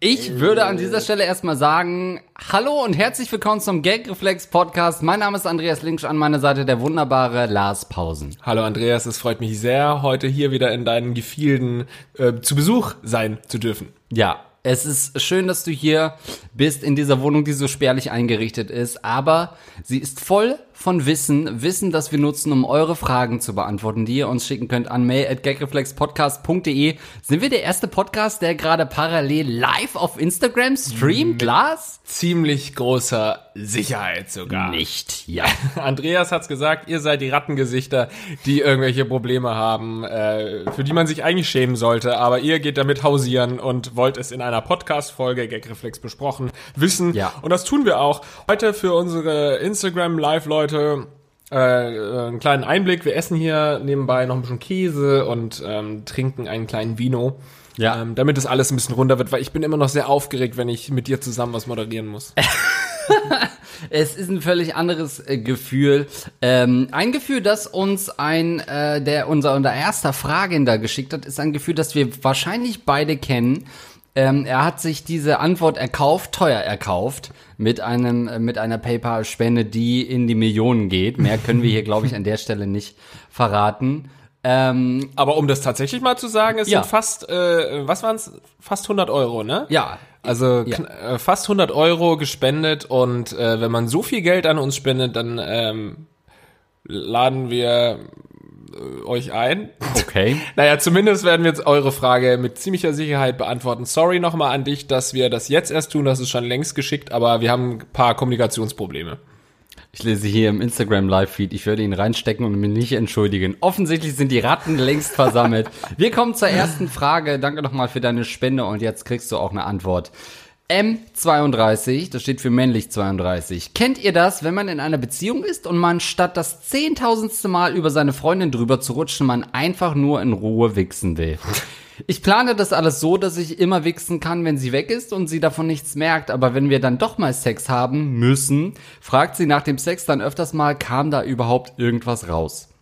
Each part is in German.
Ich würde an dieser Stelle erstmal sagen, hallo und herzlich willkommen zum Gagreflex Podcast. Mein Name ist Andreas Linksch, an meiner Seite der wunderbare Lars Pausen. Hallo Andreas, es freut mich sehr, heute hier wieder in deinen Gefilden äh, zu Besuch sein zu dürfen. Ja, es ist schön, dass du hier bist in dieser Wohnung, die so spärlich eingerichtet ist, aber sie ist voll von Wissen, Wissen, das wir nutzen, um eure Fragen zu beantworten, die ihr uns schicken könnt an mail@gagreflexpodcast.de. Sind wir der erste Podcast, der gerade parallel live auf Instagram streamt, Lars? Ziemlich großer Sicherheit sogar. Nicht, ja. Andreas hat's gesagt, ihr seid die Rattengesichter, die irgendwelche Probleme haben, äh, für die man sich eigentlich schämen sollte, aber ihr geht damit hausieren und wollt es in einer Podcast-Folge Gagreflex besprochen wissen. Ja. Und das tun wir auch. Heute für unsere Instagram-Live-Leute äh, einen kleinen Einblick. Wir essen hier nebenbei noch ein bisschen Käse und ähm, trinken einen kleinen Vino. Ja. Ähm, damit das alles ein bisschen runter wird, weil ich bin immer noch sehr aufgeregt, wenn ich mit dir zusammen was moderieren muss. Es ist ein völlig anderes äh, Gefühl. Ähm, ein Gefühl, das uns ein, äh, der unser, unser erster Frage da geschickt hat, ist ein Gefühl, das wir wahrscheinlich beide kennen. Ähm, er hat sich diese Antwort erkauft, teuer erkauft, mit einem, äh, mit einer PayPal-Spende, die in die Millionen geht. Mehr können wir hier, glaube ich, an der Stelle nicht verraten. Ähm, Aber um das tatsächlich mal zu sagen, es Ja. sind fast, äh, was waren's? Fast 100 Euro, ne? ja, Also Ja. äh, fast 100 Euro gespendet und äh, wenn man so viel Geld an uns spendet, dann ähm, laden wir euch ein. okay. Naja, zumindest werden wir jetzt eure Frage mit ziemlicher Sicherheit beantworten. Sorry nochmal an dich, dass wir das jetzt erst tun, das ist schon längst geschickt, aber wir haben ein paar Kommunikationsprobleme. Ich lese hier im Instagram Live-Feed, ich würde ihn reinstecken und mich nicht entschuldigen. Offensichtlich sind die Ratten längst versammelt. Wir kommen zur ersten Frage. Danke nochmal für deine Spende und jetzt kriegst du auch eine Antwort. M32, das steht für männlich 32. Kennt ihr das, wenn man in einer Beziehung ist und man statt das zehntausendste Mal über seine Freundin drüber zu rutschen, man einfach nur in Ruhe wichsen will? Ich plane das alles so, dass ich immer wichsen kann, wenn sie weg ist und sie davon nichts merkt. Aber wenn wir dann doch mal Sex haben müssen, fragt sie nach dem Sex dann öfters mal, kam da überhaupt irgendwas raus?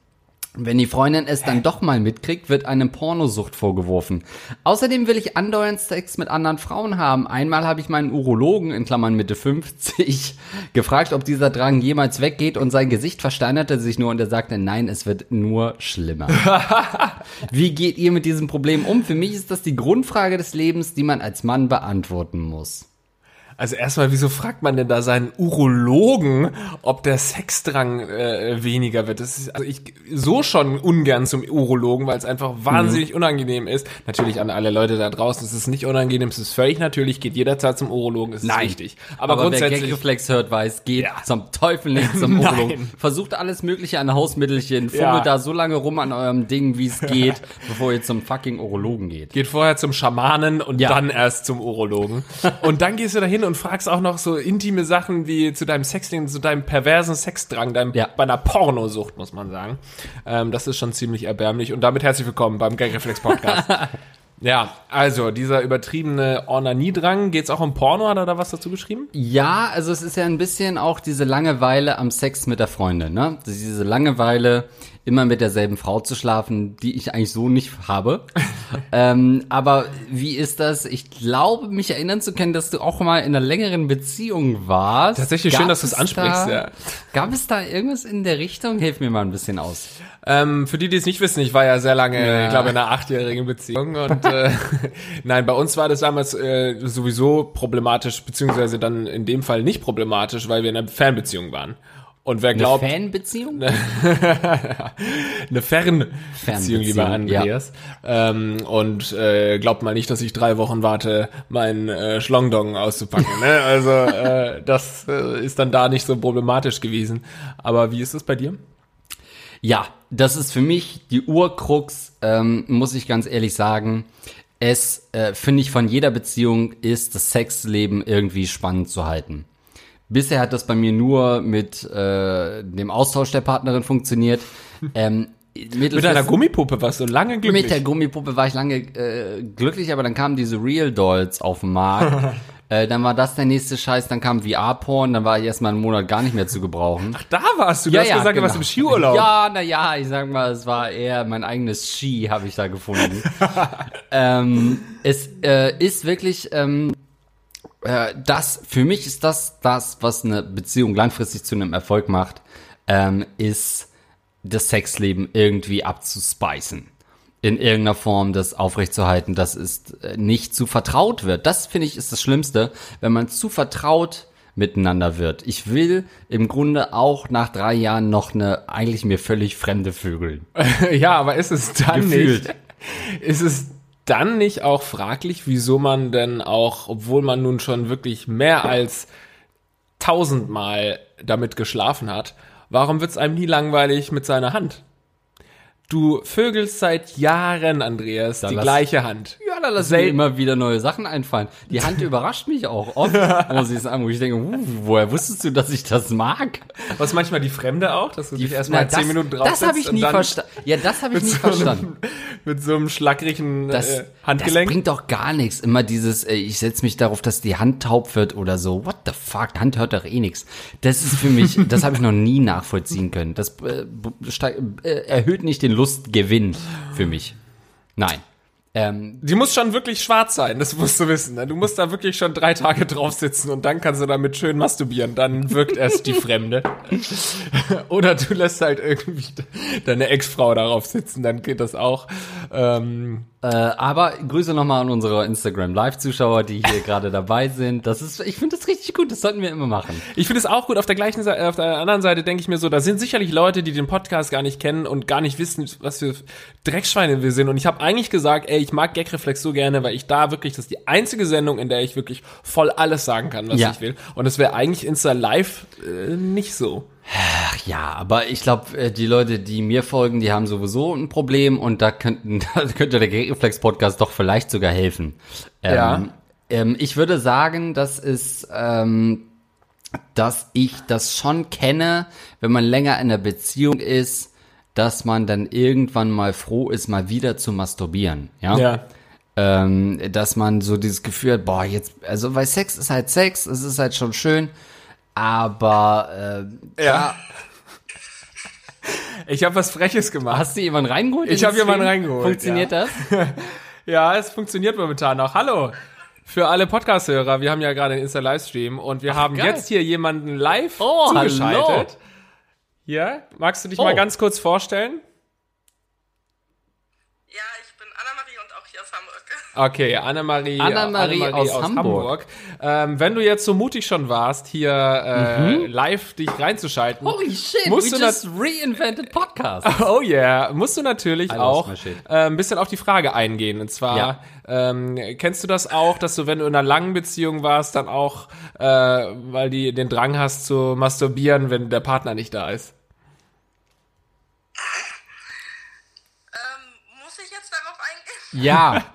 Wenn die Freundin es dann doch mal mitkriegt, wird einem Pornosucht vorgeworfen. Außerdem will ich andauernd Sex mit anderen Frauen haben. Einmal habe ich meinen Urologen, in Klammern Mitte 50, gefragt, ob dieser Drang jemals weggeht und sein Gesicht versteinerte sich nur und er sagte, nein, es wird nur schlimmer. Wie geht ihr mit diesem Problem um? Für mich ist das die Grundfrage des Lebens, die man als Mann beantworten muss. Also erstmal, wieso fragt man denn da seinen Urologen, ob der Sexdrang äh, weniger wird? Das ist also ich so schon ungern zum Urologen, weil es einfach wahnsinnig Mhm. unangenehm ist. Natürlich an alle Leute da draußen, es ist nicht unangenehm, es ist völlig natürlich, geht jederzeit zum Urologen, es ist richtig. Aber, Aber wer grundsätzlich Gagreflex hört, weiß, geht Ja. zum Teufel nicht zum. Urologen. Versucht alles mögliche an Hausmittelchen, fummelt Ja. da so lange rum an eurem Ding, wie es geht, bevor ihr zum fucking Urologen geht. geht vorher zum Schamanen und Ja. dann erst zum Urologen. und dann gehst du da hin und fragst auch noch so intime Sachen wie zu deinem Sexleben, zu deinem perversen Sexdrang, deinem, Ja. bei einer Pornosucht, muss man sagen. Ähm, das ist schon ziemlich erbärmlich. Und damit herzlich willkommen beim Gagreflex Podcast. ja, also dieser übertriebene Ornaniedrang, geht's auch um Porno? Hat er da was dazu geschrieben? Ja, also es ist ja ein bisschen auch diese Langeweile am Sex mit der Freundin, ne? Diese Langeweile, immer mit derselben Frau zu schlafen, die ich eigentlich so nicht habe. Ähm, aber wie ist das? Ich glaube, mich erinnern zu können, dass du auch mal in einer längeren Beziehung warst. Tatsächlich schön, dass du es es ansprichst, Da, ja. Gab es da irgendwas in der Richtung? Hilf mir mal ein bisschen aus. Ähm, für die, die es nicht wissen, ich war ja sehr lange, Ja. ich glaube, in einer achtjährigen Beziehung und äh, nein, bei uns war das damals äh, sowieso problematisch, beziehungsweise dann in dem Fall nicht problematisch, weil wir in einer Fernbeziehung waren. Und wer Eine glaubt, Fanbeziehung? eine Fernbeziehung, lieber Andreas, ähm, und äh, glaubt mal nicht, dass ich drei Wochen warte, meinen äh, Schlongdong auszupacken. Ne? Also äh, das äh, ist dann da nicht so problematisch gewesen. Aber wie ist es bei dir? Ja, das ist für mich die Urkrux, ähm, muss ich ganz ehrlich sagen. Es, äh, finde ich, von jeder Beziehung ist das Sexleben irgendwie spannend zu halten. Bisher hat das bei mir nur mit äh, dem Austausch der Partnerin funktioniert. Ähm, Mit einer Gummipuppe warst du lange glücklich. Mit der Gummipuppe war ich lange äh, glücklich, aber dann kamen diese Real Dolls auf den Markt. Äh, dann war das der nächste Scheiß, dann kam VR-Porn, dann war ich erstmal einen Monat gar nicht mehr zu gebrauchen. Da warst du, du hast gesagt, du warst im Skiurlaub. Ja, na ja, ich sag mal, es war eher mein eigenes Ski, habe ich da gefunden. ähm, es äh, ist wirklich, ähm, äh, das, für mich ist das das, was eine Beziehung langfristig zu einem Erfolg macht, ähm, ist das Sexleben irgendwie abzuspeisen. In irgendeiner Form das aufrechtzuerhalten, dass es äh, nicht zu vertraut wird. Das finde ich ist das Schlimmste, wenn man zu vertraut miteinander wird. Ich will im Grunde auch nach drei Jahren noch eine eigentlich mir völlig fremde Vögel. ja, aber ist es dann Gefühlt. nicht? Ist es dann nicht auch fraglich, wieso man denn auch, obwohl man nun schon wirklich mehr als tausendmal damit geschlafen hat, warum wird's einem nie langweilig mit seiner Hand? Du vögelst seit Jahren, Andreas, die lass- gleiche Hand. Da lassen mir immer wieder neue Sachen einfallen. Die Hand überrascht mich auch oft, muss ich sagen, wo ich denke, uh, woher wusstest du, dass ich das mag? Was manchmal die Fremde auch, dass du dich erstmal zehn das- Minuten drauf Das habe ich nie verstanden. Ja, das habe ich nie so verstanden. einem, mit so einem schlackrigen Das, äh, das Handgelenk. bringt doch gar nichts. Immer dieses, äh, ich setze mich darauf, dass die Hand taub wird oder so. What the fuck? Hand hört doch eh nichts. Das ist für mich, das habe ich noch nie nachvollziehen können. Das äh, äh, erhöht nicht den Lustgewinn für mich. Nein. Ähm, Die muss schon wirklich schwarz sein, das musst du wissen. ne? Du musst da wirklich schon drei Tage drauf sitzen und dann kannst du damit schön masturbieren. Dann wirkt erst die Fremde. Oder du lässt halt irgendwie deine Ex-Frau darauf sitzen, dann geht das auch. Ähm, Äh, aber Grüße nochmal an unsere Instagram Live-Zuschauer, die hier gerade dabei sind. Das ist, ich finde das richtig gut. Das sollten wir immer machen. ich finde es auch gut. Auf der gleichen Seite, auf der anderen Seite denke ich mir so, da sind sicherlich Leute, die den Podcast gar nicht kennen und gar nicht wissen, was für Dreckschweine wir sind. Und ich habe eigentlich gesagt, ey, ich mag Gagreflex so gerne, weil ich da wirklich, das ist die einzige Sendung, in der ich wirklich voll alles sagen kann, was Ja. ich will. Und es wäre eigentlich Insta Live äh, nicht so. Ach ja, aber ich glaube, die Leute, die mir folgen, die haben sowieso ein Problem und da könnten, da könnte der Reflex Podcast doch vielleicht sogar helfen. Ähm, Ja. ähm, ich würde sagen, dass es, ähm, dass ich das schon kenne, wenn man länger in einer Beziehung ist, dass man dann irgendwann mal froh ist, mal wieder zu masturbieren. Ja. Ja. ähm, dass man so dieses Gefühl hat, boah, jetzt, also weil Sex ist halt Sex, es ist halt schon schön, aber äh, Ja. Ich habe was Freches gemacht. hast du jemanden reingeholt? in Ich den hab jemanden reingeholt, Funktioniert das? Ja, es funktioniert momentan auch. Hallo. Für alle Podcast-Hörer, wir haben ja gerade einen Insta-Livestream und wir haben geil. jetzt hier jemanden live Oh, zugeschaltet. hallo. Ja, magst du dich Oh. mal ganz kurz vorstellen? Ja, ich bin Anna-Marie und auch hier aus Hamburg. Okay, Annemarie, Annemarie Annemarie aus Hamburg. Ähm, wenn du jetzt so mutig schon warst, hier äh, live dich reinzuschalten, Holy shit, Musst we du just reinvented podcast. Oh yeah, musst du natürlich auch äh, ein bisschen auf die Frage eingehen. Und zwar, Ja. ähm, kennst du das auch, dass du, wenn du in einer langen Beziehung warst, dann auch, äh, weil die den Drang hast zu masturbieren, wenn der Partner nicht da ist? Ähm, muss ich jetzt darauf eingehen? Ja,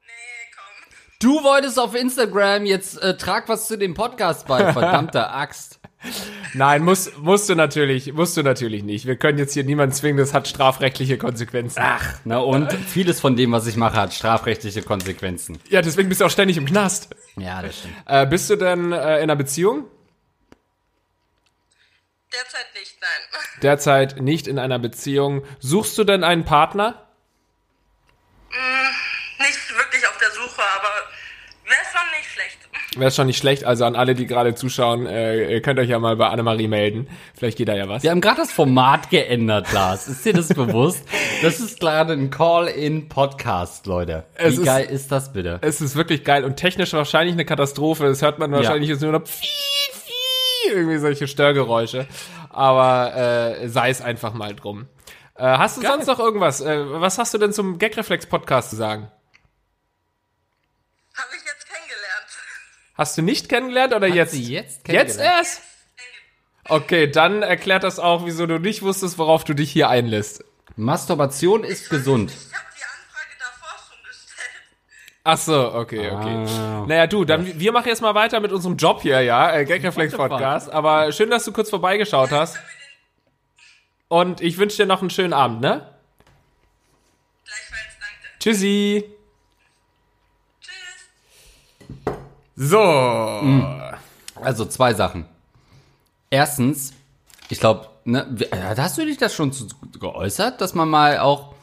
Nee, komm. du wolltest auf Instagram jetzt äh, trag was zu dem Podcast bei, verdammte Axt. Nein, muss, musst du natürlich, musst du natürlich nicht. Wir können jetzt hier niemanden zwingen, das hat strafrechtliche Konsequenzen. Ach, na und vieles von dem, was ich mache, hat strafrechtliche Konsequenzen. Ja, deswegen bist du auch ständig im Knast. Ja, das stimmt. Äh, bist du denn äh, in einer Beziehung? Derzeit nicht, nein. Derzeit nicht in einer Beziehung. Suchst du denn einen Partner? Nicht wirklich auf der Suche, aber wäre schon nicht schlecht. Wäre schon nicht schlecht. Also an alle, die gerade zuschauen, äh, ihr könnt euch ja mal bei Annemarie melden. Vielleicht geht da ja was. Wir haben gerade das Format geändert, Lars. Ist dir das bewusst? Das ist gerade ein Call-in-Podcast, Leute. Wie Es ist- geil ist das bitte? Es ist wirklich geil und technisch wahrscheinlich eine Katastrophe. Das hört man wahrscheinlich jetzt nur noch irgendwie solche Störgeräusche. Aber äh, sei es einfach mal drum. Äh, hast du Geil. sonst noch irgendwas? Äh, was hast du denn zum Gagreflex-Podcast zu sagen? Habe ich jetzt kennengelernt. Hast du nicht kennengelernt oder jetzt? sie jetzt Jetzt erst? Okay, dann erklärt das auch, wieso du nicht wusstest, worauf du dich hier einlässt. Masturbation ist gesund. Ich habe die Anfrage davor schon gestellt. Ach so, okay, okay. Ah. Naja, du, dann wir machen jetzt mal weiter mit unserem Job hier, ja, äh, Gagreflex? Podcast. Aber schön, dass du kurz vorbeigeschaut hast. Und ich wünsche dir noch einen schönen Abend, ne? Gleichfalls, danke. Tschüssi. Tschüss. So. Also zwei Sachen. Erstens, ich glaube, ne, äh, hast du dich das schon zu, geäußert, dass man mal auch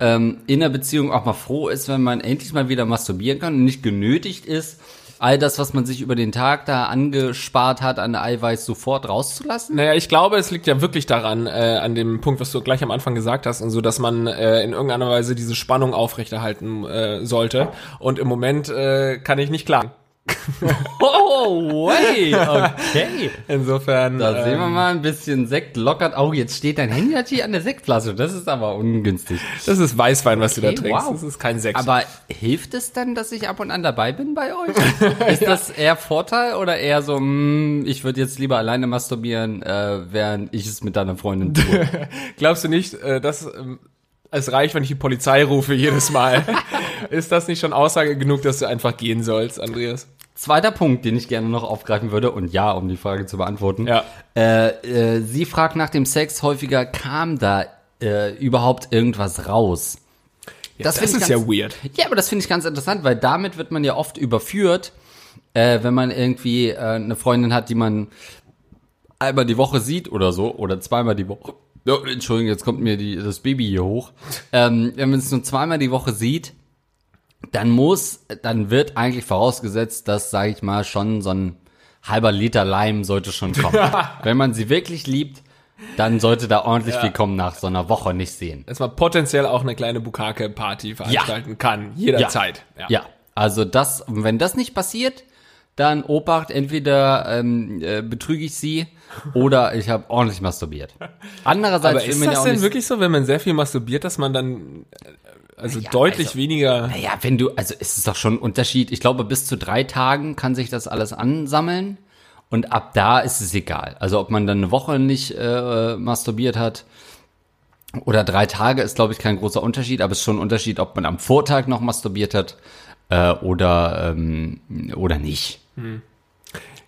ähm, in der Beziehung auch mal froh ist, wenn man endlich mal wieder masturbieren kann und nicht genötigt ist, all das, was man sich über den Tag da angespart hat an Eiweiß, sofort rauszulassen? Naja, ich glaube, es liegt ja wirklich daran, äh, an dem Punkt, was du gleich am Anfang gesagt hast, und so, dass man äh, in irgendeiner Weise diese Spannung aufrechterhalten äh, sollte. Und im Moment äh, kann ich nicht klagen. Oh, wait, okay. Insofern. Da sehen wir ähm, mal ein bisschen Sekt lockert. Oh, jetzt steht dein Handy natürlich an der Sektflasche. Das ist aber ungünstig. Das ist Weißwein, was du da Okay, trinkst. wow. Das ist kein Sekt. Aber hilft es denn, dass ich ab und an dabei bin bei euch? Ist das eher Vorteil oder eher so, mh, ich würde jetzt lieber alleine masturbieren, äh, während ich es mit deiner Freundin tue? Glaubst du nicht, äh, dass ähm, es reicht, wenn ich die Polizei rufe jedes Mal? ist das nicht schon Aussage genug, dass du einfach gehen sollst, Andreas? Zweiter Punkt, den ich gerne noch aufgreifen würde, und ja, um die Frage zu beantworten. Ja. Äh, äh, sie fragt nach dem Sex häufiger, kam da äh, überhaupt irgendwas raus? Das, find ich ist ganz- ja weird. Ja, aber das finde ich ganz interessant, weil damit wird man ja oft überführt, äh, wenn man irgendwie äh, eine Freundin hat, die man einmal die Woche sieht oder so, oder zweimal die Woche. Oh, Entschuldigung, jetzt kommt mir die, das Baby hier hoch. Ähm, wenn man es nur zweimal die Woche sieht, dann muss, dann wird eigentlich vorausgesetzt, dass, sage ich mal, schon so ein halber Liter Leim sollte schon kommen. wenn man sie wirklich liebt, dann sollte da ordentlich viel kommen nach so einer Woche nicht sehen. Dass man potenziell auch eine kleine Bukake-Party veranstalten kann. Jederzeit. Ja. also das, wenn das nicht passiert, dann Obacht, entweder ähm, äh, betrüge ich sie oder ich habe ordentlich masturbiert. Andererseits Aber ist das denn wirklich so, wenn man sehr viel masturbiert, dass man dann äh, also deutlich also- weniger Naja, wenn du, also es ist doch schon ein Unterschied. Ich glaube, bis zu drei Tagen kann sich das alles ansammeln und ab da ist es egal. Also ob man dann eine Woche nicht äh, masturbiert hat oder drei Tage ist, glaube ich, kein großer Unterschied, aber es ist schon ein Unterschied, ob man am Vortag noch masturbiert hat äh, oder, ähm, oder nicht.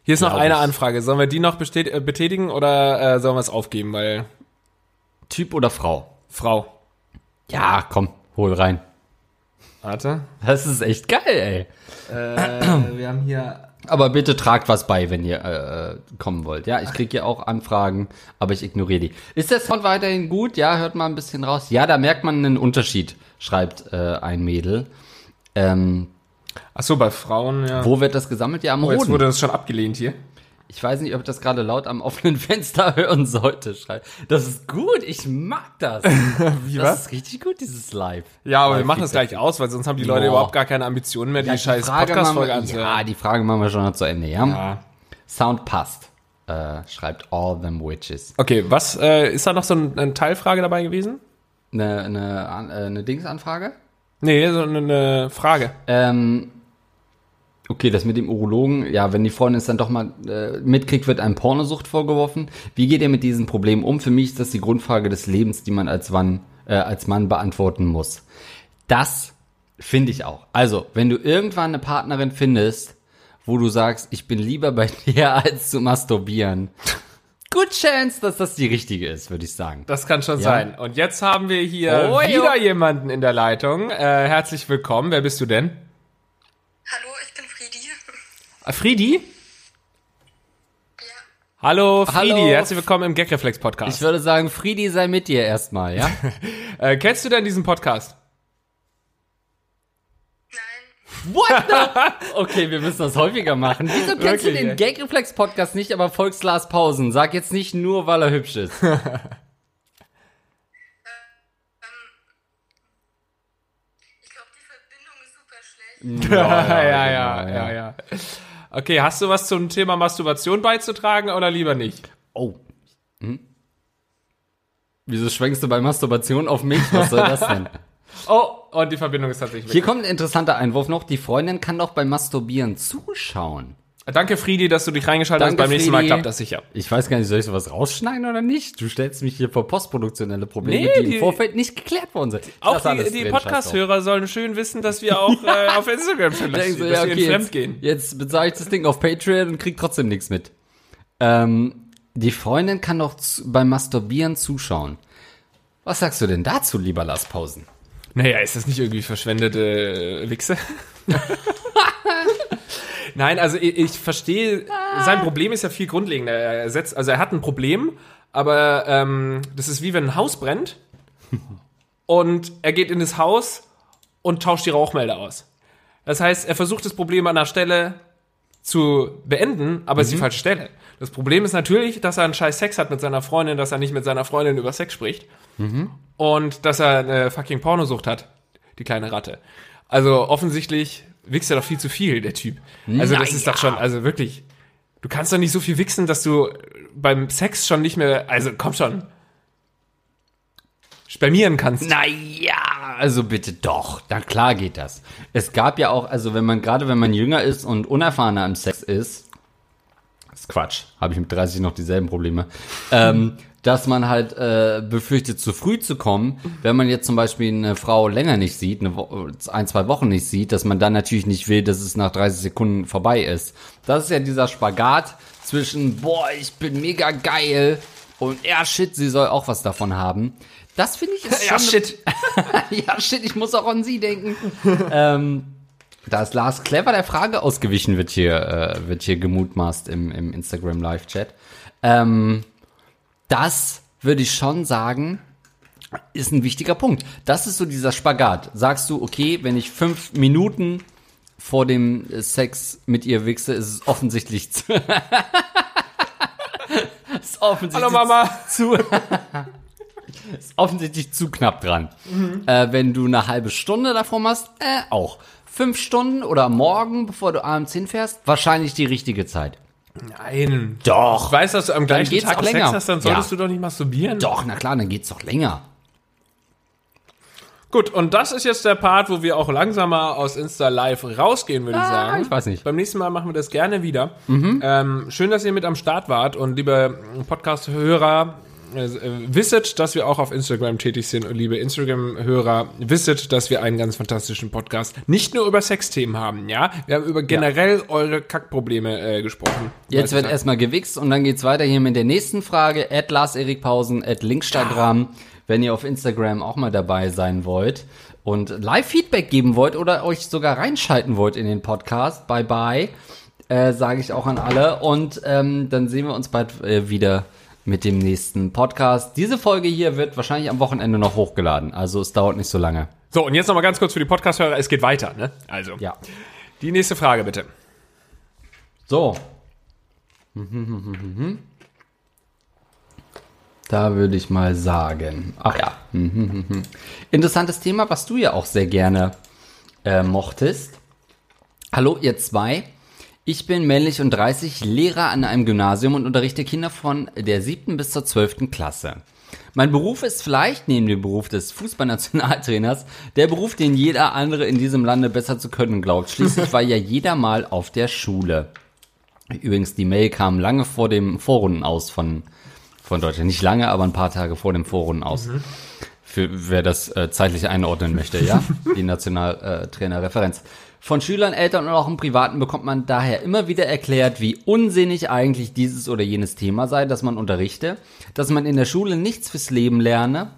Hier ist noch eine ich. Anfrage. Sollen wir die noch äh, betätigen oder äh, sollen wir es aufgeben? Weil Typ oder Frau? Frau. Ja, komm, hol rein. Warte. Das ist echt geil, ey. Äh, wir haben hier. Aber bitte tragt was bei, wenn ihr äh, kommen wollt. Ja, ich kriege ja auch Anfragen, aber ich ignoriere die. Ist der Sound weiterhin gut? Ja, hört mal ein bisschen raus. Ja, da merkt man einen Unterschied, schreibt äh, ein Mädel. Ähm, Ach so, bei Frauen, ja. wo wird das gesammelt? Ja, am Oh, jetzt Hoden. wurde das schon abgelehnt hier. Ich weiß nicht, ob ich das gerade laut am offenen Fenster hören sollte. Schreibt. Das ist gut, ich mag das. Wie das ist richtig gut, dieses Live. Ja, aber wir Live machen es Feedback. gleich aus, weil sonst haben die Leute Boah. überhaupt gar keine Ambitionen mehr, die, Ja, scheiß Frage Podcast-Folge machen wir- Ja, anzuhören. die Frage machen wir schon noch zu Ende, ja? Ja. Sound passt, äh, schreibt All Them Witches. Okay, was, äh, ist da noch so ein, eine Teilfrage dabei gewesen? Eine, eine, äh, eine Dingsanfrage? Nee, so eine, Frage. Ähm, okay, das mit dem Urologen, ja, wenn die Freundin es dann doch mal äh, mitkriegt, wird einem Pornosucht vorgeworfen. Wie geht ihr mit diesen Problemen um? Für mich ist das die Grundfrage des Lebens, die man als Mann, äh, als Mann beantworten muss. Das finde ich auch. Also, wenn du irgendwann eine Partnerin findest, wo du sagst, ich bin lieber bei dir, als zu masturbieren. Good chance, dass das die richtige ist, würde ich sagen. Das kann schon Ja. sein. Und jetzt haben wir hier Oh, wieder jo. jemanden in der Leitung. Äh, herzlich willkommen. Wer bist du denn? Hallo, ich bin Friedi. Ah, Friedi? Ja. Hallo, Friedi. Hallo. Herzlich willkommen im Gagreflex Ich Podcast. würde sagen, Friedi sei mit dir erstmal, ja? Äh, kennst du denn diesen Podcast? Nein, What the? Okay, wir müssen das häufiger machen. Wieso kennst Wirklich, du den. Gagreflex-Podcast nicht, aber folgst Lars Pausen? Sag jetzt nicht nur, weil er hübsch ist. ich glaube, die Verbindung ist super schlecht. ja, ja, ja, ja, ja. Okay, hast du was zum Thema Masturbation beizutragen oder lieber nicht? Oh. Hm? Wieso schwenkst du bei Masturbation auf mich? Was soll das denn? Oh, und die Verbindung ist tatsächlich Hier weg. kommt ein interessanter Einwurf noch. Die Freundin kann doch beim Masturbieren zuschauen. Danke, Friedi, dass du dich reingeschaltet Danke, hast. Beim nächsten Mal Friedi. klappt das sicher. Ich weiß gar nicht, soll ich sowas rausschneiden oder nicht? Du stellst mich hier vor postproduktionelle Probleme, Nee, die im die- Vorfeld nicht geklärt worden sind. Auch Lass alles die, die drin, scheiß drauf. Podcast-Hörer sollen schön wissen, dass wir auch äh, auf Instagram schon dass ja, wir okay, in Fremd jetzt, gehen. jetzt bezahle ich das Ding auf Patreon und krieg trotzdem nichts mit. Ähm, die Freundin kann doch zu, beim Masturbieren zuschauen. Was sagst du denn dazu, lieber Lars Pausen? Naja, ist das nicht irgendwie verschwendete äh, Wichse? Nein, also ich, ich verstehe, sein Problem ist ja viel grundlegender. Er setzt, also er hat ein Problem, aber ähm, das ist wie wenn ein Haus brennt und er geht in das Haus und tauscht die Rauchmelder aus. Das heißt, er versucht das Problem an einer Stelle zu beenden, aber es ist die falsche Stelle. Das Problem ist natürlich, dass er einen scheiß Sex hat mit seiner Freundin, dass er nicht mit seiner Freundin über Sex spricht und dass er eine fucking Pornosucht hat, die kleine Ratte. Also offensichtlich wichst er doch viel zu viel, der Typ. Also das ist doch schon, also wirklich, du kannst doch nicht so viel wichsen, dass du beim Sex schon nicht mehr, also komm schon, spermieren kannst. Naja, also bitte doch. Na klar geht das. Es gab ja auch, also wenn man, gerade wenn man jünger ist und unerfahrener im Sex ist, ist Quatsch, habe ich mit 30 noch dieselben Probleme, ähm, dass man halt äh, befürchtet, zu früh zu kommen, wenn man jetzt zum Beispiel eine Frau länger nicht sieht, eine ein, zwei Wochen nicht sieht, dass man dann natürlich nicht will, dass es nach 30 Sekunden vorbei ist. Das ist ja dieser Spagat zwischen, boah, ich bin mega geil und ja, shit, sie soll auch was davon haben. Das finde ich ist Ja, schon shit. ja, shit, ich muss auch an sie denken. ähm, da ist Lars clever der Frage ausgewichen, wird hier, äh, wird hier gemutmaßt im, im Instagram Live-Chat. Ähm, das würde ich schon sagen, ist ein wichtiger Punkt. Das ist so dieser Spagat. Sagst du, okay, wenn ich fünf Minuten vor dem Sex mit ihr wichse, ist es offensichtlich zu, ist offensichtlich Hallo Mama. zu ist offensichtlich zu knapp dran. Äh, wenn du eine halbe Stunde davor machst, äh, auch. Fünf Stunden oder morgen, bevor du abends hinfährst, wahrscheinlich die richtige Zeit. Nein. Doch. Ich weiß, dass du am gleichen Tag Sex länger. hast, dann solltest Ja. du doch nicht masturbieren. Doch, na klar, dann geht's doch länger. Gut, und das ist jetzt der Part, wo wir auch langsamer aus Insta Live rausgehen, würde ich sagen. Ah, ich weiß nicht. Mhm. Beim nächsten Mal machen wir das gerne wieder. Ähm, schön, dass ihr mit am Start wart und liebe Podcast-Hörer, wisset, dass wir auch auf Instagram tätig sind liebe Instagram-Hörer, wisset, dass wir einen ganz fantastischen Podcast nicht nur über Sexthemen haben, ja? Wir haben über generell eure Kackprobleme äh, gesprochen. Jetzt wird erstmal gewichst und dann geht's weiter hier mit der nächsten Frage. At Lars Erik Pausen, at Linkstagram, wenn ihr auf Instagram auch mal dabei sein wollt und Live-Feedback geben wollt oder euch sogar reinschalten wollt in den Podcast. Bye bye, äh, sage ich auch an alle. Und ähm, dann sehen wir uns bald äh, wieder mit dem nächsten Podcast. Diese Folge hier wird wahrscheinlich am Wochenende noch hochgeladen, also es dauert nicht so lange. So, und jetzt nochmal ganz kurz für die Podcast-Hörer, es geht weiter, ne? Also, Ja. die nächste Frage bitte. So. Da würde ich mal sagen. Ach ja. Interessantes Thema, was du ja auch sehr gerne äh, mochtest. Hallo, ihr zwei. Ich bin männlich und 30, Lehrer an einem Gymnasium und unterrichte Kinder von der siebten bis zur zwölften Klasse. Mein Beruf ist vielleicht neben dem Beruf des Fußballnationaltrainers der Beruf, den jeder andere in diesem Lande besser zu können glaubt. Schließlich war ja jeder mal auf der Schule. Übrigens, die Mail kam lange vor dem Vorrunden aus von, von Deutschland. Nicht lange, aber ein paar Tage vor dem Vorrunden aus. Für wer das äh, zeitlich einordnen möchte, ja? Die Nationaltrainerreferenz. Von Schülern, Eltern und auch im Privaten bekommt man daher immer wieder erklärt, wie unsinnig eigentlich dieses oder jenes Thema sei, das man unterrichte, dass man in der Schule nichts fürs Leben lerne,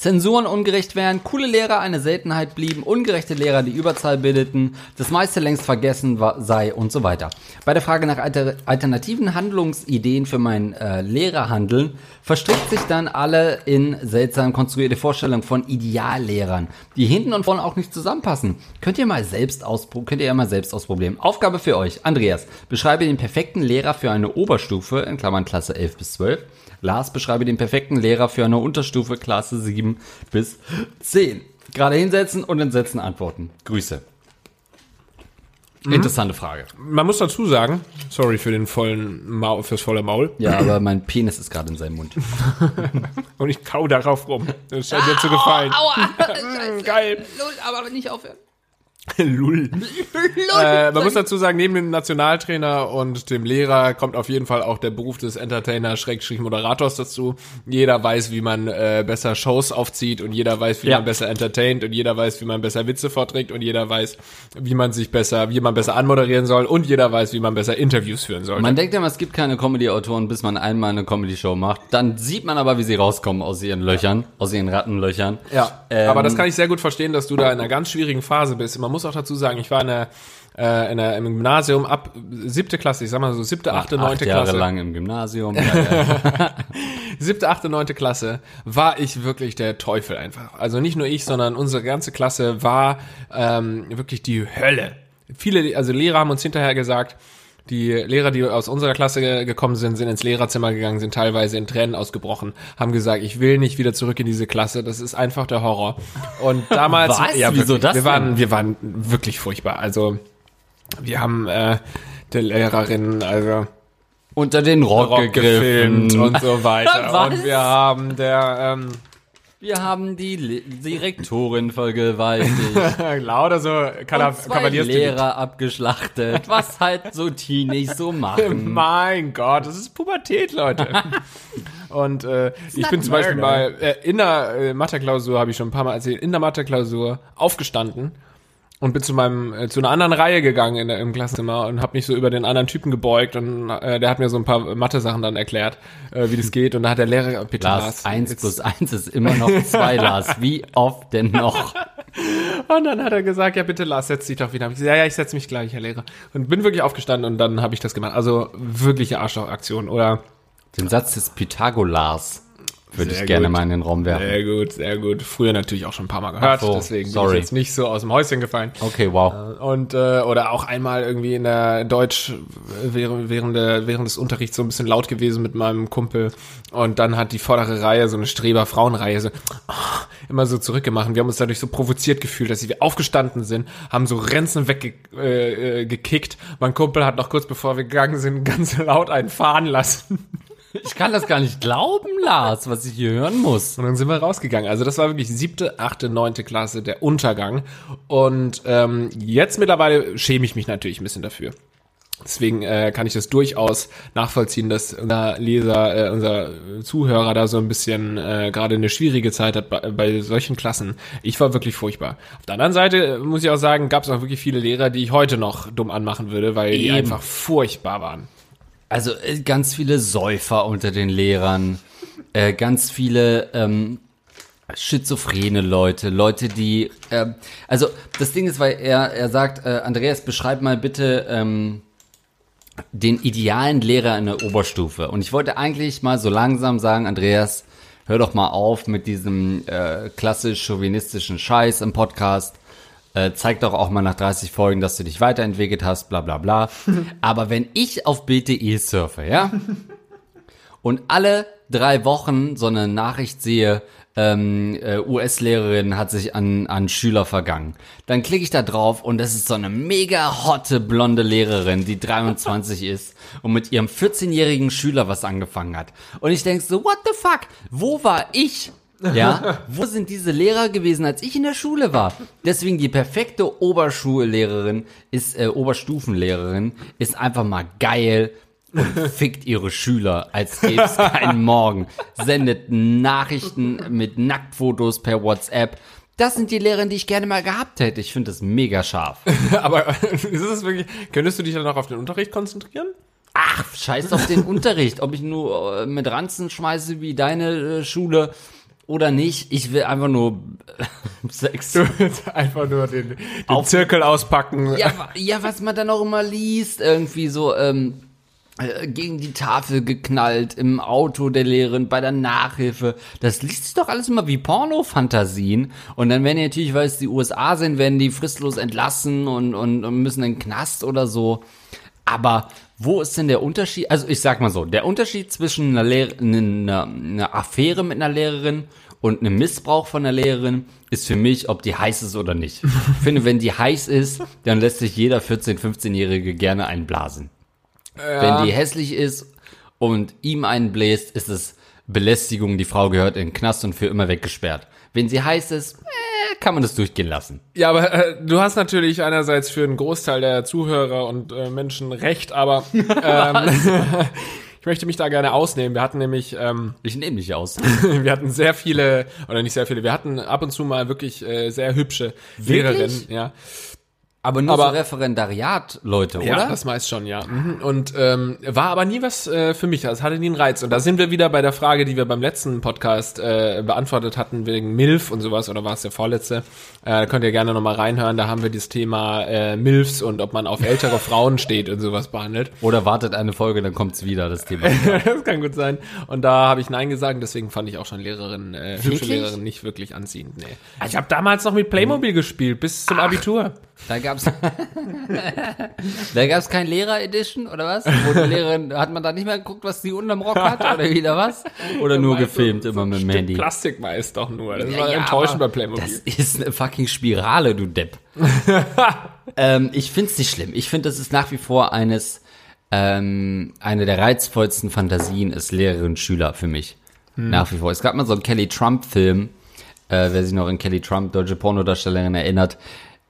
Zensuren ungerecht wären, coole Lehrer eine Seltenheit blieben, ungerechte Lehrer die Überzahl bildeten, das meiste längst vergessen war, sei und so weiter. Bei der Frage nach alter, alternativen Handlungsideen für mein äh, Lehrerhandeln verstrickt sich dann alle in seltsam konstruierte Vorstellungen von Ideallehrern, die hinten und vorne auch nicht zusammenpassen. Könnt ihr mal selbst auspro könnt ihr ja mal selbst ausprobieren. Aufgabe für euch. Andreas, beschreibe den perfekten Lehrer für eine Oberstufe, in Klammern Klasse 11 bis 12. Lars, beschreibe den perfekten Lehrer für eine Unterstufe Klasse 7 bis 10. Gerade hinsetzen und in Sätzen antworten. Grüße. Interessante Frage. Man muss dazu sagen, sorry für den vollen Maul, fürs volle Maul. Ja, aber mein Penis ist gerade in seinem Mund. Und ich kau darauf rum. Das scheint dir zu gefallen. Aua! Mm, geil. aber nicht aufhören. Lull. Äh, man muss dazu sagen, neben dem Nationaltrainer und dem Lehrer kommt auf jeden Fall auch der Beruf des Entertainer-Moderators dazu. Jeder weiß, wie man äh, besser Shows aufzieht und jeder weiß, wie Ja. man besser entertaint und jeder weiß, wie man besser Witze vorträgt und jeder weiß, wie man sich besser, wie man besser anmoderieren soll und jeder weiß, wie man besser Interviews führen soll. Man denkt immer, es gibt keine Comedy-Autoren, bis man einmal eine Comedy-Show macht. Dann sieht man aber, wie sie rauskommen aus ihren Löchern, aus ihren Rattenlöchern. Ja, Ähm, aber das kann ich sehr gut verstehen, dass du da in einer ganz schwierigen Phase bist. Man muss auch dazu sagen, ich war in einer äh, in der, im Gymnasium ab siebte Klasse, ich sag mal so siebte, achte, Acht neunte Jahre Klasse. lang im Gymnasium. Ja, ja. siebte, achte, neunte Klasse war ich wirklich der Teufel einfach. Also nicht nur ich, sondern unsere ganze Klasse war ähm, wirklich die Hölle. Viele, also Lehrer haben uns hinterher gesagt, die Lehrer, die aus unserer Klasse ge- gekommen sind, sind ins Lehrerzimmer gegangen, sind teilweise in Tränen ausgebrochen, haben gesagt, ich will nicht wieder zurück in diese Klasse, das ist einfach der Horror. Und damals, Was? ja, Wieso wirklich, das wir waren, wir waren wirklich furchtbar. Also wir haben äh, der Lehrerin, also Unter den Rock, Rock gegriffen. gefilmt und so weiter. Und wir haben der ähm, Wir haben die Direktorin vergewaltigt. lauter so Kala- und zwei. Lehrer abgeschlachtet. Was halt so Teenies so machen. Mein Gott, das ist Pubertät, Leute. Und äh, ich bin zum Beispiel mal äh, in der äh, Mathe-Klausur, habe ich schon ein paar Mal erzählt, in der Mathe-Klausur aufgestanden und bin zu meinem äh, zu einer anderen Reihe gegangen in der, im Klassenzimmer und habe mich so über den anderen Typen gebeugt und äh, der hat mir so ein paar Mathe-Sachen dann erklärt, äh, wie das geht und da hat der Lehrer bitte Lars, Lars, 1 jetzt- plus 1 ist immer noch 2, Lars. Wie oft denn noch? Und dann hat er gesagt, ja bitte Lars, setz dich doch wieder. Hab ich gesagt, ja, ja, ich setz mich gleich, Herr Lehrer. Und bin wirklich aufgestanden und dann habe ich das gemacht. Also wirkliche Arschlochaktion, oder? Den Satz des Pythagoras würde Sehr ich gerne gut. mal in den Raum werfen. Sehr gut, sehr gut. Früher natürlich auch schon ein paar Mal gehört, so, deswegen bin sorry. ich jetzt nicht so aus dem Häuschen gefallen. Okay, wow. Und äh, oder auch einmal irgendwie in der Deutsch äh, während, während, der, während des Unterrichts so ein bisschen laut gewesen mit meinem Kumpel und dann hat die vordere Reihe, so eine Streber-Frauenreihe, so ah, immer so zurückgemacht. Wir haben uns dadurch so provoziert gefühlt, dass wir aufgestanden sind, haben so Renzen weggekickt. Äh, äh, mein Kumpel hat noch kurz bevor wir gegangen sind, ganz laut einen fahren lassen. Ich kann das gar nicht glauben, Lars, was ich hier hören muss. Und dann sind wir rausgegangen. Also das war wirklich siebte, achte, neunte Klasse, der Untergang. Und ähm, jetzt mittlerweile schäme ich mich natürlich ein bisschen dafür. Deswegen äh, kann ich das durchaus nachvollziehen, dass unser Leser, äh, unser Zuhörer da so ein bisschen äh, gerade eine schwierige Zeit hat bei, bei solchen Klassen. Ich war wirklich furchtbar. Auf der anderen Seite äh, muss ich auch sagen, gab es auch wirklich viele Lehrer, die ich heute noch dumm anmachen würde, weil die Eben. einfach furchtbar waren. Also äh, ganz viele Säufer unter den Lehrern, äh, ganz viele ähm, schizophrene Leute, Leute, die, ähm, also das Ding ist, weil er, er sagt, äh, Andreas, beschreib mal bitte ähm, den idealen Lehrer in der Oberstufe. Und ich wollte eigentlich mal so langsam sagen, Andreas, hör doch mal auf mit diesem äh, klassisch chauvinistischen Scheiß im Podcast. Äh, zeig doch auch mal nach 30 Folgen, dass du dich weiterentwickelt hast, bla bla bla. Aber wenn ich auf BTE surfe, ja, und alle drei Wochen so eine Nachricht sehe, ähm, äh, US-Lehrerin hat sich an, an Schüler vergangen. Dann klicke ich da drauf und das ist so eine mega hotte blonde Lehrerin, die 23 ist und mit ihrem 14-jährigen Schüler was angefangen hat. Und ich denk so, what the fuck? Wo war ich? Ja, wo sind diese Lehrer gewesen, als ich in der Schule war? Deswegen die perfekte Oberschullehrerin ist, äh, Oberstufenlehrerin ist einfach mal geil und fickt ihre Schüler, als gäbe es keinen Morgen. Sendet Nachrichten mit Nacktfotos per WhatsApp. Das sind die Lehrer, die ich gerne mal gehabt hätte. Ich finde das mega scharf. Aber ist es wirklich, könntest du dich dann noch auf den Unterricht konzentrieren? Ach, scheiß auf den Unterricht. Ob ich nur äh, mit Ranzen schmeiße wie deine äh, Schule oder nicht. Ich will einfach nur Sex. Du willst einfach nur den, den Auf- Zirkel auspacken. Ja, ja, was man dann auch immer liest, irgendwie so, ähm, äh, gegen die Tafel geknallt, im Auto der Lehrerin, bei der Nachhilfe. Das liest sich doch alles immer wie Porno-Fantasien. Und dann werden die natürlich, weil es die USA sind, werden die fristlos entlassen und, und, und müssen in den Knast oder so. Aber wo ist denn der Unterschied? Also ich sag mal so, der Unterschied zwischen einer, Lehr einer, einer Affäre mit einer Lehrerin und einem Missbrauch von einer Lehrerin ist für mich, ob die heiß ist oder nicht. Ich finde, wenn die heiß ist, dann lässt sich jeder 14-, 15-Jährige gerne einblasen. Wenn die hässlich ist und ihm einen bläst, ist es Belästigung, die Frau gehört in den Knast und für immer weggesperrt. Wenn sie heiß ist, äh, kann man das durchgehen lassen. Ja, aber äh, du hast natürlich einerseits für einen Großteil der Zuhörer und äh, Menschen recht, aber ähm, ich möchte mich da gerne ausnehmen. Wir hatten nämlich, ähm, Ich nehme dich aus. wir hatten sehr viele, oder nicht sehr viele, wir hatten ab und zu mal wirklich äh, sehr hübsche Wirklich? Lehrerinnen, ja. Aber nur Aber- so Referendariat-Leute, Ja, oder? das meist schon, ja. Mhm. Und ähm, war aber nie was äh, für mich. Das hatte nie einen Reiz. Und da sind wir wieder bei der Frage, die wir beim letzten Podcast äh, beantwortet hatten, wegen MILF und sowas, oder war es der vorletzte? Äh, könnt ihr gerne nochmal reinhören. Da haben wir das Thema äh, MILFs und ob man auf ältere Frauen steht und sowas behandelt. Oder wartet eine Folge, dann kommt's wieder, das Thema. das kann gut sein. Und da habe ich Nein gesagt, deswegen fand ich auch schon Lehrerin, äh, hübsche? Lehrerin nicht wirklich anziehend. Nee. Ich habe damals noch mit Playmobil gespielt, bis zum Abitur. Da gab's, da gab's kein Lehrer-Edition, oder was? Wo die Lehrerin, hat man da nicht mehr geguckt, was die unterm Rock hat, oder wieder was? Oder nur gefilmt, immer mit dem Handy? Plastik war es doch nur. Das Ja, war ja, enttäuschend bei Playmobil. Das ist eine fucking Spirale, du Depp. ähm, ich find's nicht schlimm. Ich finde, das ist nach wie vor eines, ähm, eine der reizvollsten Fantasien ist Lehrerin Schüler für mich. Hm. Nach wie vor. Es gab mal so einen Kelly Trump Film, äh, wer sich noch an Kelly Trump, deutsche Pornodarstellerin, erinnert.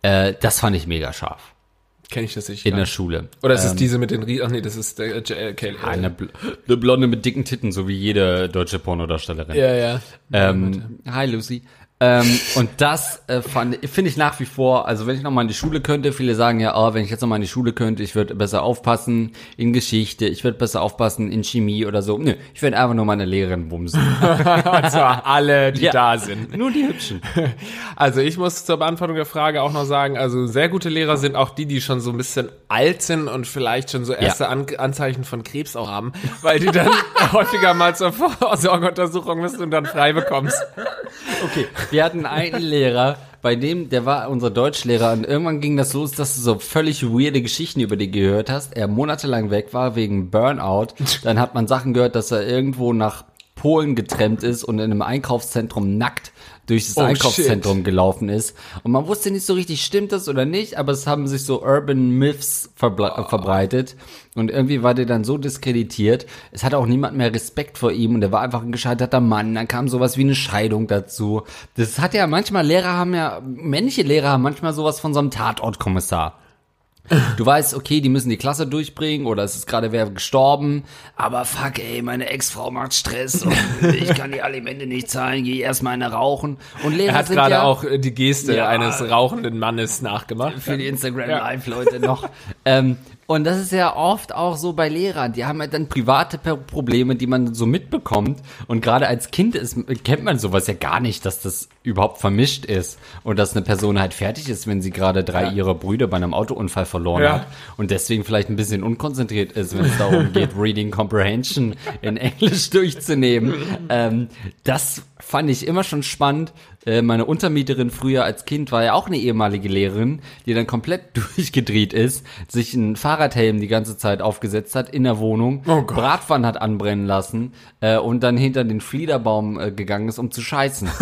Äh, das fand ich mega scharf. Kenne ich das nicht. In der Schule. Oder ist es diese mit den Rie Ach nee, das ist der äh, Kelly. Eine, Bl eine Blonde mit dicken Titten, so wie jede deutsche Pornodarstellerin. ja, ja. Ähm, hi Lucy. Ähm, und das äh, finde ich nach wie vor, also wenn ich nochmal in die Schule könnte, viele sagen ja, oh, wenn ich jetzt nochmal in die Schule könnte, ich würde besser aufpassen in Geschichte, ich würde besser aufpassen in Chemie oder so. Nö, ich würde einfach nur meine Lehrerin bumsen. Und zwar alle, die Ja. da sind. nur die Hübschen. Also ich muss zur Beantwortung der Frage auch noch sagen, also sehr gute Lehrer sind auch die, die schon so ein bisschen alt sind und vielleicht schon so erste An Anzeichen von Krebs auch haben, weil die dann häufiger mal zur Vorsorgeuntersuchung müssen und dann frei bekommst. Okay, wir hatten einen Lehrer, bei dem, der war unser Deutschlehrer und irgendwann ging das los, dass du so völlig weirde Geschichten über die gehört hast. Er monatelang weg war wegen Burnout. Dann hat man Sachen gehört, dass er irgendwo nach Polen getrennt ist und in einem Einkaufszentrum nackt durch das Oh, Einkaufszentrum gelaufen ist. Und man wusste nicht so richtig, stimmt das oder nicht, aber es haben sich so Urban Myths äh, verbreitet. Und irgendwie war der dann so diskreditiert. Es hatte auch niemand mehr Respekt vor ihm und er war einfach ein gescheiterter Mann. Dann kam sowas wie eine Scheidung dazu. Das hat ja manchmal, Lehrer haben ja, männliche Lehrer haben manchmal sowas von so einem Tatortkommissar. Du weißt, okay, die müssen die Klasse durchbringen oder es ist gerade wer gestorben, aber fuck, ey, meine Ex-Frau macht Stress und ich kann die Alimente nicht zahlen, geh erstmal eine rauchen. Und Lehrer Er hat gerade ja auch äh, die Geste Ja. eines rauchenden Mannes nachgemacht. für die Instagram Ja. Live Leute noch. ähm, und das ist ja oft auch so bei Lehrern. Die haben halt dann private Probleme, die man so mitbekommt. Und gerade als Kind ist, kennt man sowas ja gar nicht, dass das überhaupt vermischt ist. Und dass eine Person halt fertig ist, wenn sie gerade drei ihrer Brüder bei einem Autounfall verloren Ja. hat. Und deswegen vielleicht ein bisschen unkonzentriert ist, wenn es darum geht, Reading Comprehension in Englisch durchzunehmen. Ähm, das fand ich immer schon spannend. Äh, meine Untermieterin früher als Kind war ja auch eine ehemalige Lehrerin, die dann komplett durchgedreht ist, sich einen Fahrradhelm die ganze Zeit aufgesetzt hat in der Wohnung, Oh. Bratpfannen hat anbrennen lassen äh, und dann hinter den Fliederbaum äh, gegangen ist, um zu scheißen.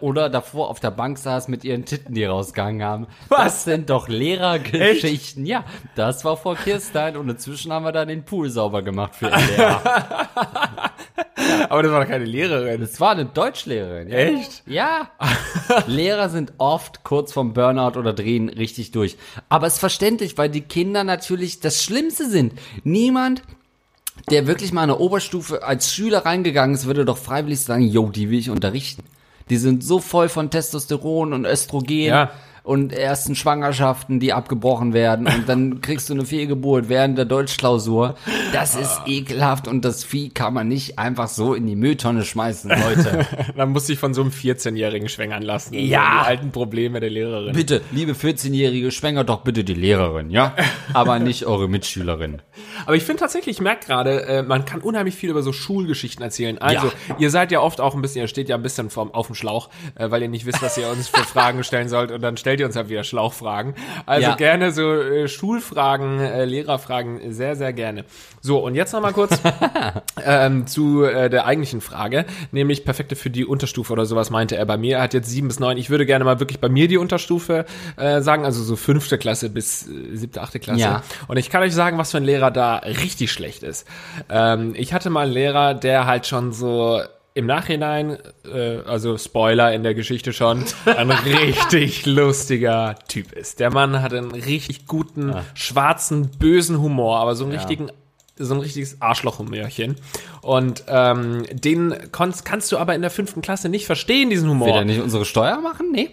oder davor auf der Bank saß mit ihren Titten, die rausgegangen haben. Das sind doch Lehrergeschichten. Ja, das war vor Kirstein und inzwischen haben wir da den Pool sauber gemacht für Lehrer. Aber das war doch keine Lehrerin. Das war eine Deutschlehrerin. Ja. Echt? Ja. Lehrer sind oft kurz vorm Burnout oder drehen richtig durch. Aber es ist verständlich, weil die Kinder natürlich das Schlimmste sind. Niemand, der wirklich mal eine Oberstufe als Schüler reingegangen ist, würde doch freiwillig sagen, yo, die will ich unterrichten. Die sind so voll von Testosteron und Östrogen. Ja. Und ersten Schwangerschaften, die abgebrochen werden und dann kriegst du eine Fehlgeburt während der Deutschklausur. Das ist ekelhaft und das Vieh kann man nicht einfach so in die Mülltonne schmeißen, Leute. Man muss sich von so einem 14-Jährigen schwängern lassen. Ja. Die alten Probleme der Lehrerin. Bitte, liebe 14-Jährige, schwängert doch bitte die Lehrerin, ja? Aber nicht eure Mitschülerin. Aber ich finde tatsächlich, ich merke gerade, äh, man kann unheimlich viel über so Schulgeschichten erzählen. Also, Ja. ihr seid ja oft auch ein bisschen, ihr steht ja ein bisschen vom, auf dem Schlauch, äh, weil ihr nicht wisst, was ihr uns für Fragen stellen sollt und dann stellt ihr uns halt wieder Schlauchfragen. Also Ja. gerne so äh, Schulfragen, äh, Lehrerfragen, sehr, sehr gerne. So, und jetzt noch mal kurz ähm, zu äh, der eigentlichen Frage, nämlich perfekte für die Unterstufe oder sowas meinte er bei mir. Er hat jetzt sieben bis neun. Ich würde gerne mal wirklich bei mir die Unterstufe äh, sagen, also so fünfte Klasse bis äh, siebte, achte Klasse. Ja. Und ich kann euch sagen, was für ein Lehrer da richtig schlecht ist. Ähm, ich hatte mal einen Lehrer, der halt schon so im Nachhinein, äh, also Spoiler in der Geschichte schon, ein richtig lustiger Typ ist. Der Mann hat einen richtig guten, schwarzen, bösen Humor, aber so einen richtigen so ein richtiges Arschlochhumörchen. Und ähm, den konntest, kannst du aber in der fünften Klasse nicht verstehen, diesen Humor. Will er nicht unsere Steuer machen? Nee.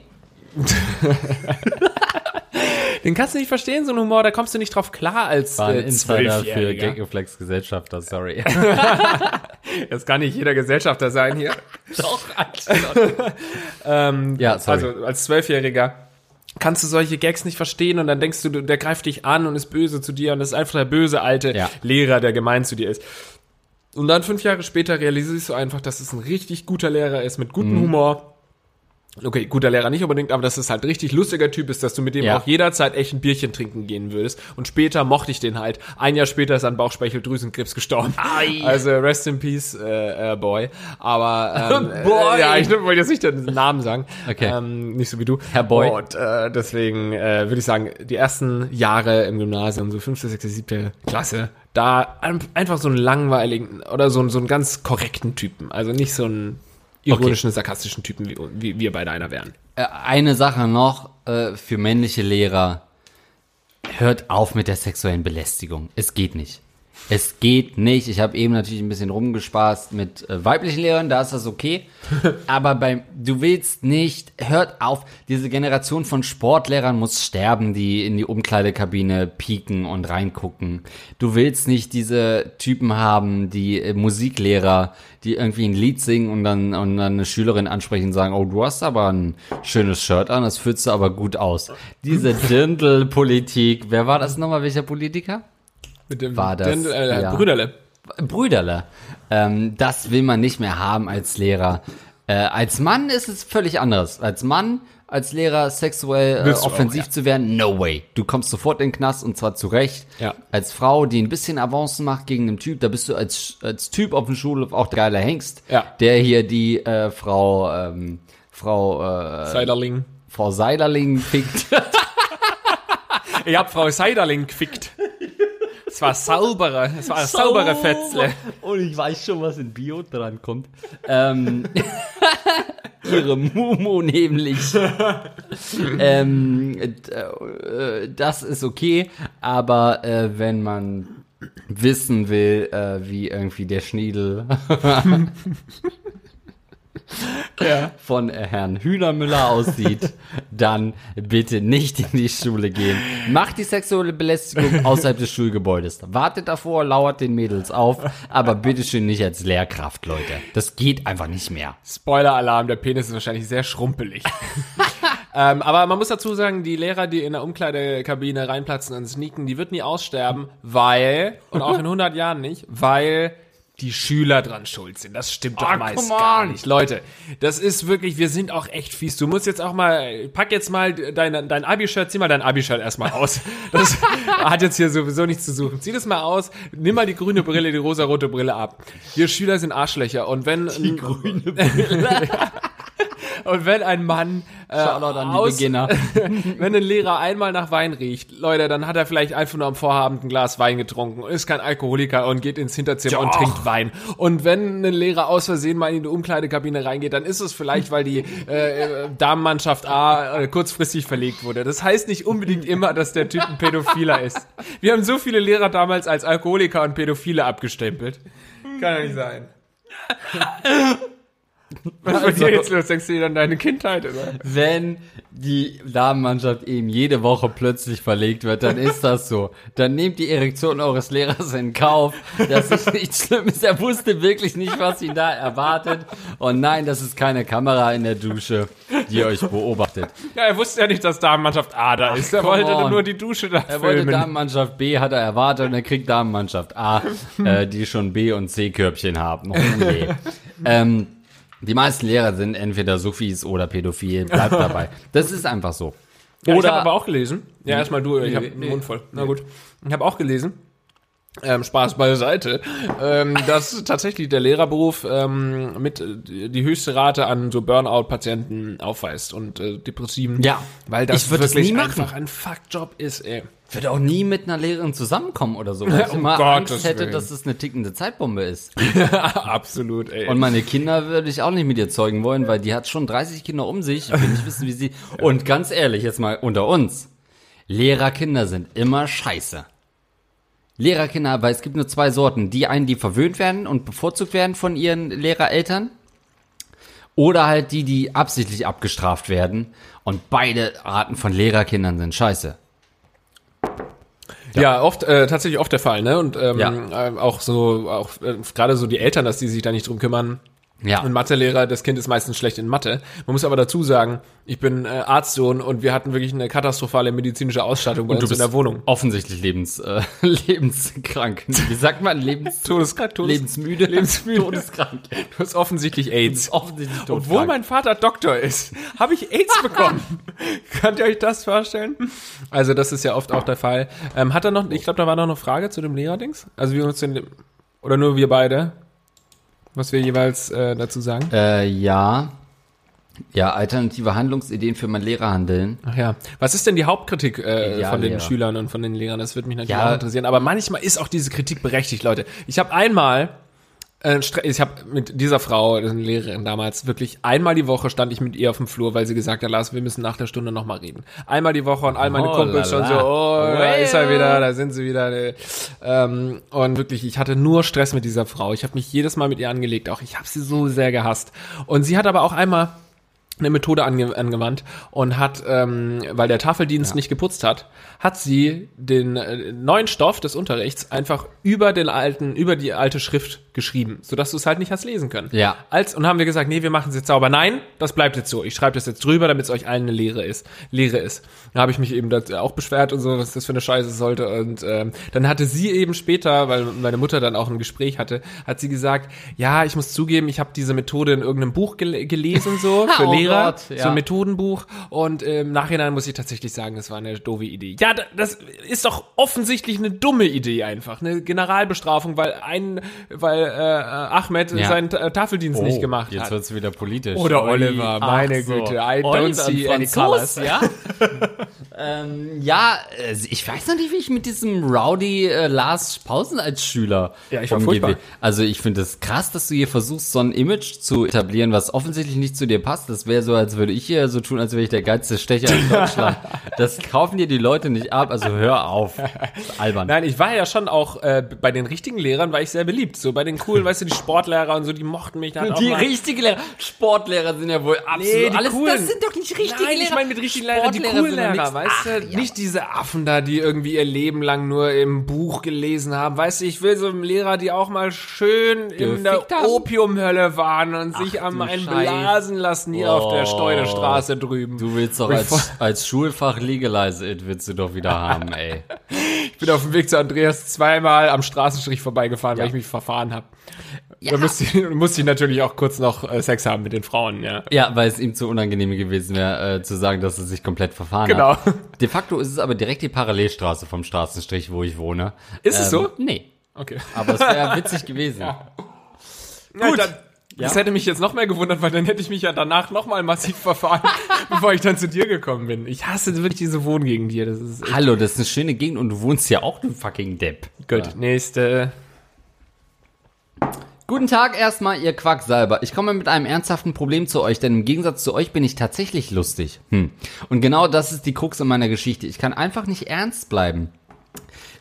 Den kannst du nicht verstehen, so einen Humor, da kommst du nicht drauf klar als War ein äh, Insider für. Gagreflex Gesellschafter, sorry. Das kann nicht jeder Gesellschafter sein hier. Doch, ähm, Ja, sorry. Also als Zwölfjähriger kannst du solche Gags nicht verstehen und dann denkst du, du- der greift dich an und ist böse zu dir und das ist einfach der böse alte Ja. Lehrer, der gemein zu dir ist. Und dann fünf Jahre später realisierst du einfach, dass es ein richtig guter Lehrer ist mit gutem Mhm. Humor. Okay, guter Lehrer nicht unbedingt, aber dass es halt ein richtig lustiger Typ ist, dass du mit dem Ja. auch jederzeit echt ein Bierchen trinken gehen würdest. Und später mochte ich den halt. Ein Jahr später ist an Bauchspeicheldrüsenkrebs gestorben. Ei. Also rest in peace, äh, äh, Boy. Aber ähm, Boy. Äh, ja, ich wollte jetzt nicht den Namen sagen. Okay. Ähm, nicht so wie du. Herr Boy. Und äh, deswegen äh, würde ich sagen, die ersten Jahre im Gymnasium, so fünfte, sechste, siebte Klasse, da ein- einfach so einen langweiligen oder so, einen- so einen ganz korrekten Typen. Also nicht so einen ironischen, sarkastischen Typen, wie, wie wir beide einer wären. Äh, Eine Sache noch äh, für männliche Lehrer. Hört auf mit der sexuellen Belästigung. Es geht nicht. Es geht nicht. Ich habe eben natürlich ein bisschen rumgespaßt mit äh, weiblichen Lehrern, da ist das okay. Aber beim, du willst nicht, hört auf, diese Generation von Sportlehrern muss sterben, die in die Umkleidekabine pieken und reingucken. Du willst nicht diese Typen haben, die äh, Musiklehrer, die irgendwie ein Lied singen und dann, und dann eine Schülerin ansprechen und sagen, oh, du hast aber ein schönes Shirt an, das fühlst du aber gut aus. Diese Dirndl-Politik, wer war das nochmal, welcher Politiker? Mit dem War das, Den, äh, ja. Brüderle. Brüderle. Ähm, das will man nicht mehr haben als Lehrer. Äh, als Mann ist es völlig anderes. Als Mann, als Lehrer sexuell äh, du auch, offensiv ja. zu werden, no way. Du kommst sofort in den Knast und zwar zu Recht. Ja. Als Frau, die ein bisschen Avancen macht gegen einen Typ, da bist du als, als Typ auf dem Schulhof auch der geile Hengst, Ja. der hier die äh, Frau, ähm, Frau, äh, Seiderling. Frau Seiderling fickt. Ich hab Frau Seiderling gefickt. Es war saubere, es war eine saubere Fetzle. Und ich weiß schon, was in Bio dran kommt. Ähm, ihre Mumu nämlich. ähm, äh, das ist okay, aber äh, wenn man wissen will, äh, wie irgendwie der Schniedel Ja. von äh, Herrn Hühnermüller aussieht, dann bitte nicht in die Schule gehen. Macht die sexuelle Belästigung außerhalb des Schulgebäudes. Wartet davor, lauert den Mädels auf, aber bitteschön nicht als Lehrkraft, Leute. Das geht einfach nicht mehr. Spoiler-Alarm, der Penis ist wahrscheinlich sehr schrumpelig. ähm, aber man muss dazu sagen, die Lehrer, die in der Umkleidekabine reinplatzen und sneaken, die wird nie aussterben, weil, und auch in 100 Jahren nicht, weil die Schüler dran schuld sind. Das stimmt doch Ah, meist gar nicht. Leute, das ist wirklich, wir sind auch echt fies. Du musst jetzt auch mal, pack jetzt mal dein, dein Abi-Shirt, zieh mal dein Abi-Shirt erstmal aus. Das hat jetzt hier sowieso nichts zu suchen. Zieh das mal aus, nimm mal die grüne Brille, die rosa-rote Brille ab. Wir Schüler sind Arschlöcher und wenn... Die grüne Und wenn ein Mann äh, Shoutout an die aus, Beginner. wenn ein Lehrer einmal nach Wein riecht, Leute, dann hat er vielleicht einfach nur am Vorabend ein Glas Wein getrunken und ist kein Alkoholiker und geht ins Hinterzimmer und Doch. trinkt Wein. Und wenn ein Lehrer aus Versehen mal in die Umkleidekabine reingeht, dann ist es vielleicht, weil die äh, äh, Damenmannschaft A äh, kurzfristig verlegt wurde. Das heißt nicht unbedingt immer, dass der Typ ein Pädophiler ist. Wir haben so viele Lehrer damals als Alkoholiker und Pädophile abgestempelt. Kann ja nicht sein. Was ist bei dir jetzt los? Denkst du dir an deine Kindheit, oder? Wenn die Damenmannschaft eben jede Woche plötzlich verlegt wird, dann ist das so. Dann nehmt die Erektion eures Lehrers in Kauf. Das ist nichts Schlimmes. Er wusste wirklich nicht, was ihn da erwartet. Und nein, das ist keine Kamera in der Dusche, die euch beobachtet. Ja, er wusste ja nicht, dass Damenmannschaft A da ist. Er come wollte on. nur die Dusche da Er wollte filmen. Damenmannschaft B, hat er erwartet, und er kriegt Damenmannschaft A, äh, die schon B- und C-Körbchen haben. Oh je. ähm, die meisten Lehrer sind entweder Sufis oder Pädophil. Bleibt dabei. Das ist einfach so. Ja, ich Oder- habe aber auch gelesen. Ja, erstmal du, ich habe Nee, den nee. Mund voll. Na gut. Ich habe auch gelesen, ähm, Spaß beiseite, ähm, dass tatsächlich der Lehrerberuf ähm, mit äh, die höchste Rate an so Burnout-Patienten aufweist und äh, Depressiven. Ja. weil das das wirklich nie machen. einfach ein Fuckjob ist, ey. Ich würde auch nie mit einer Lehrerin zusammenkommen oder so, weil ich Um immer Gottes Angst hätte, dass es eine tickende Zeitbombe ist. Absolut, ey. Und meine Kinder würde ich auch nicht mit ihr zeugen wollen, weil die hat schon 30 Kinder um sich. Ich will nicht wissen, wie sie. Und ganz ehrlich, jetzt mal unter uns. Lehrerkinder sind immer scheiße. Lehrerkinder, weil es gibt nur zwei Sorten. Die einen, die verwöhnt werden und bevorzugt werden von ihren Lehrereltern. Oder halt die, die absichtlich abgestraft werden. Und beide Arten von Lehrerkindern sind scheiße. Ja, oft äh, tatsächlich oft der Fall, ne? Und ähm, Ja. äh, auch so, auch äh, gerade so die Eltern, dass die sich da nicht drum kümmern. Ja. Und Mathelehrer, das Kind ist meistens schlecht in Mathe. Man muss aber dazu sagen, ich bin äh, Arztsohn und wir hatten wirklich eine katastrophale medizinische Ausstattung bei Und du uns bist in der Wohnung. offensichtlich lebens, äh, lebenskrank. Wie sagt man? Lebens Todeskrank, Todes lebensmüde? Lebensmüde. Todeskrank. Du hast offensichtlich AIDS. Offensichtlich todkrank. Obwohl mein Vater Doktor ist, habe ich AIDS bekommen. Könnt ihr euch das vorstellen? Also das ist ja oft auch der Fall. Ähm, hat er noch, ich glaube, da war noch eine Frage zu dem Lehrerdings. Also wir uns den, oder nur wir beide, was wir jeweils äh, dazu sagen. Äh, ja. Ja, alternative Handlungsideen für mein Lehrerhandeln. Ach ja. Was ist denn die Hauptkritik äh, Ja, von den Lehrer. Schülern und von den Lehrern? Das würde mich natürlich Ja. auch interessieren. Aber manchmal ist auch diese Kritik berechtigt, Leute. Ich habe einmal, ich habe mit dieser Frau, das ist eine Lehrerin damals, wirklich einmal die Woche stand ich mit ihr auf dem Flur, weil sie gesagt hat, Lars, wir müssen nach der Stunde nochmal reden. Einmal die Woche und all meine Oh Kumpels schon so, oh, da ist er wieder, da sind sie wieder. äh, Ähm, und wirklich, ich hatte nur Stress mit dieser Frau. Ich habe mich jedes Mal mit ihr angelegt, auch ich habe sie so sehr gehasst. Und sie hat aber auch einmal eine Methode ange angewandt und hat, ähm, weil der Tafeldienst nicht geputzt hat, hat sie den äh, neuen Stoff des Unterrichts einfach über den alten, über die alte Schrift geschrieben, sodass du es halt nicht hast lesen können. Ja. Als, und haben wir gesagt, nee, wir machen es jetzt sauber. Nein, das bleibt jetzt so. Ich schreibe das jetzt drüber, damit es euch allen eine Lehre ist. Lehre ist. Da habe ich mich eben auch beschwert und so, was das für eine Scheiße sollte. Und ähm, dann hatte sie eben später, weil meine Mutter dann auch ein Gespräch hatte, hat sie gesagt, ja, ich muss zugeben, ich habe diese Methode in irgendeinem Buch gel gelesen, so für Oh Lehrer, Gott, ja. so ein Methodenbuch. Und äh, im Nachhinein muss ich tatsächlich sagen, das war eine doofe Idee. Ja, da- das ist doch offensichtlich eine dumme Idee einfach. Eine Generalbestrafung, weil ein, weil äh, Ahmed Ja. seinen Ta- Tafeldienst nicht gemacht Oh, Jetzt hat. wird's wieder politisch. Oder Oliver, ach meine so. Güte, I don't Oliver, see ein any colors. Ja, ähm, ja äh, ich weiß noch nicht, wie ich mit diesem Rowdy äh, Lars Pausen als Schüler Ja, ich umgehe. Also ich finde es krass, dass du hier versuchst, so ein Image zu etablieren, was offensichtlich nicht zu dir passt. Das wäre so, als würde ich hier so tun, als wäre ich der geilste Stecher in Deutschland. das kaufen dir die Leute nicht ab, also hör auf. Das albern. Nein, ich war ja schon auch, äh, bei den richtigen Lehrern war ich sehr beliebt. So bei den coolen, weißt du, die Sportlehrer und so, die mochten mich. Da hat auch Die richtigen Lehrer, Sportlehrer sind ja wohl absolut die alles. coolen. Das sind doch nicht richtige Nein, Lehrer. ich meine mit richtigen Lehrern, die coolen Lehrer, nix. Weißt du? Ja. Nicht diese Affen da, die irgendwie ihr Leben lang nur im Buch gelesen haben. Weißt du, ich will so einen Lehrer, die auch mal schön in der Gefickt haben. Opiumhölle waren und sich Ach, am du einen Scheiß. blasen lassen hier auf der Oh. Steudestraße drüben. Du willst doch als, als Schulfach Legalize It willst du doch wieder haben, ey. Ich bin auf dem Weg zu Andreas zweimal am Straßenstrich vorbeigefahren, Ja. weil ich mich verfahren habe. Ja. Da musste ich, musste ich natürlich auch kurz noch äh, Sex haben mit den Frauen, ja. Ja, weil es ihm zu unangenehm gewesen wäre, äh, zu sagen, dass er sich komplett verfahren Genau. hat. De facto ist es aber direkt die Parallelstraße vom Straßenstrich, wo ich wohne. Ist es so? Nee. Okay. Aber es wäre witzig gewesen. Gut. dann, Ja. Das hätte mich jetzt noch mehr gewundert, weil dann hätte ich mich ja danach noch mal massiv verfahren, bevor ich dann zu dir gekommen bin. Ich hasse wirklich diese Wohngegend hier. Das ist Hallo, das ist eine schöne Gegend und du wohnst ja auch, du fucking Depp. gut. Nächste. Guten Tag erstmal, ihr Quacksalber. Ich komme mit einem ernsthaften Problem zu euch, denn im Gegensatz zu euch bin ich tatsächlich lustig. Hm. Und genau das ist die Krux in meiner Geschichte. Ich kann einfach nicht ernst bleiben.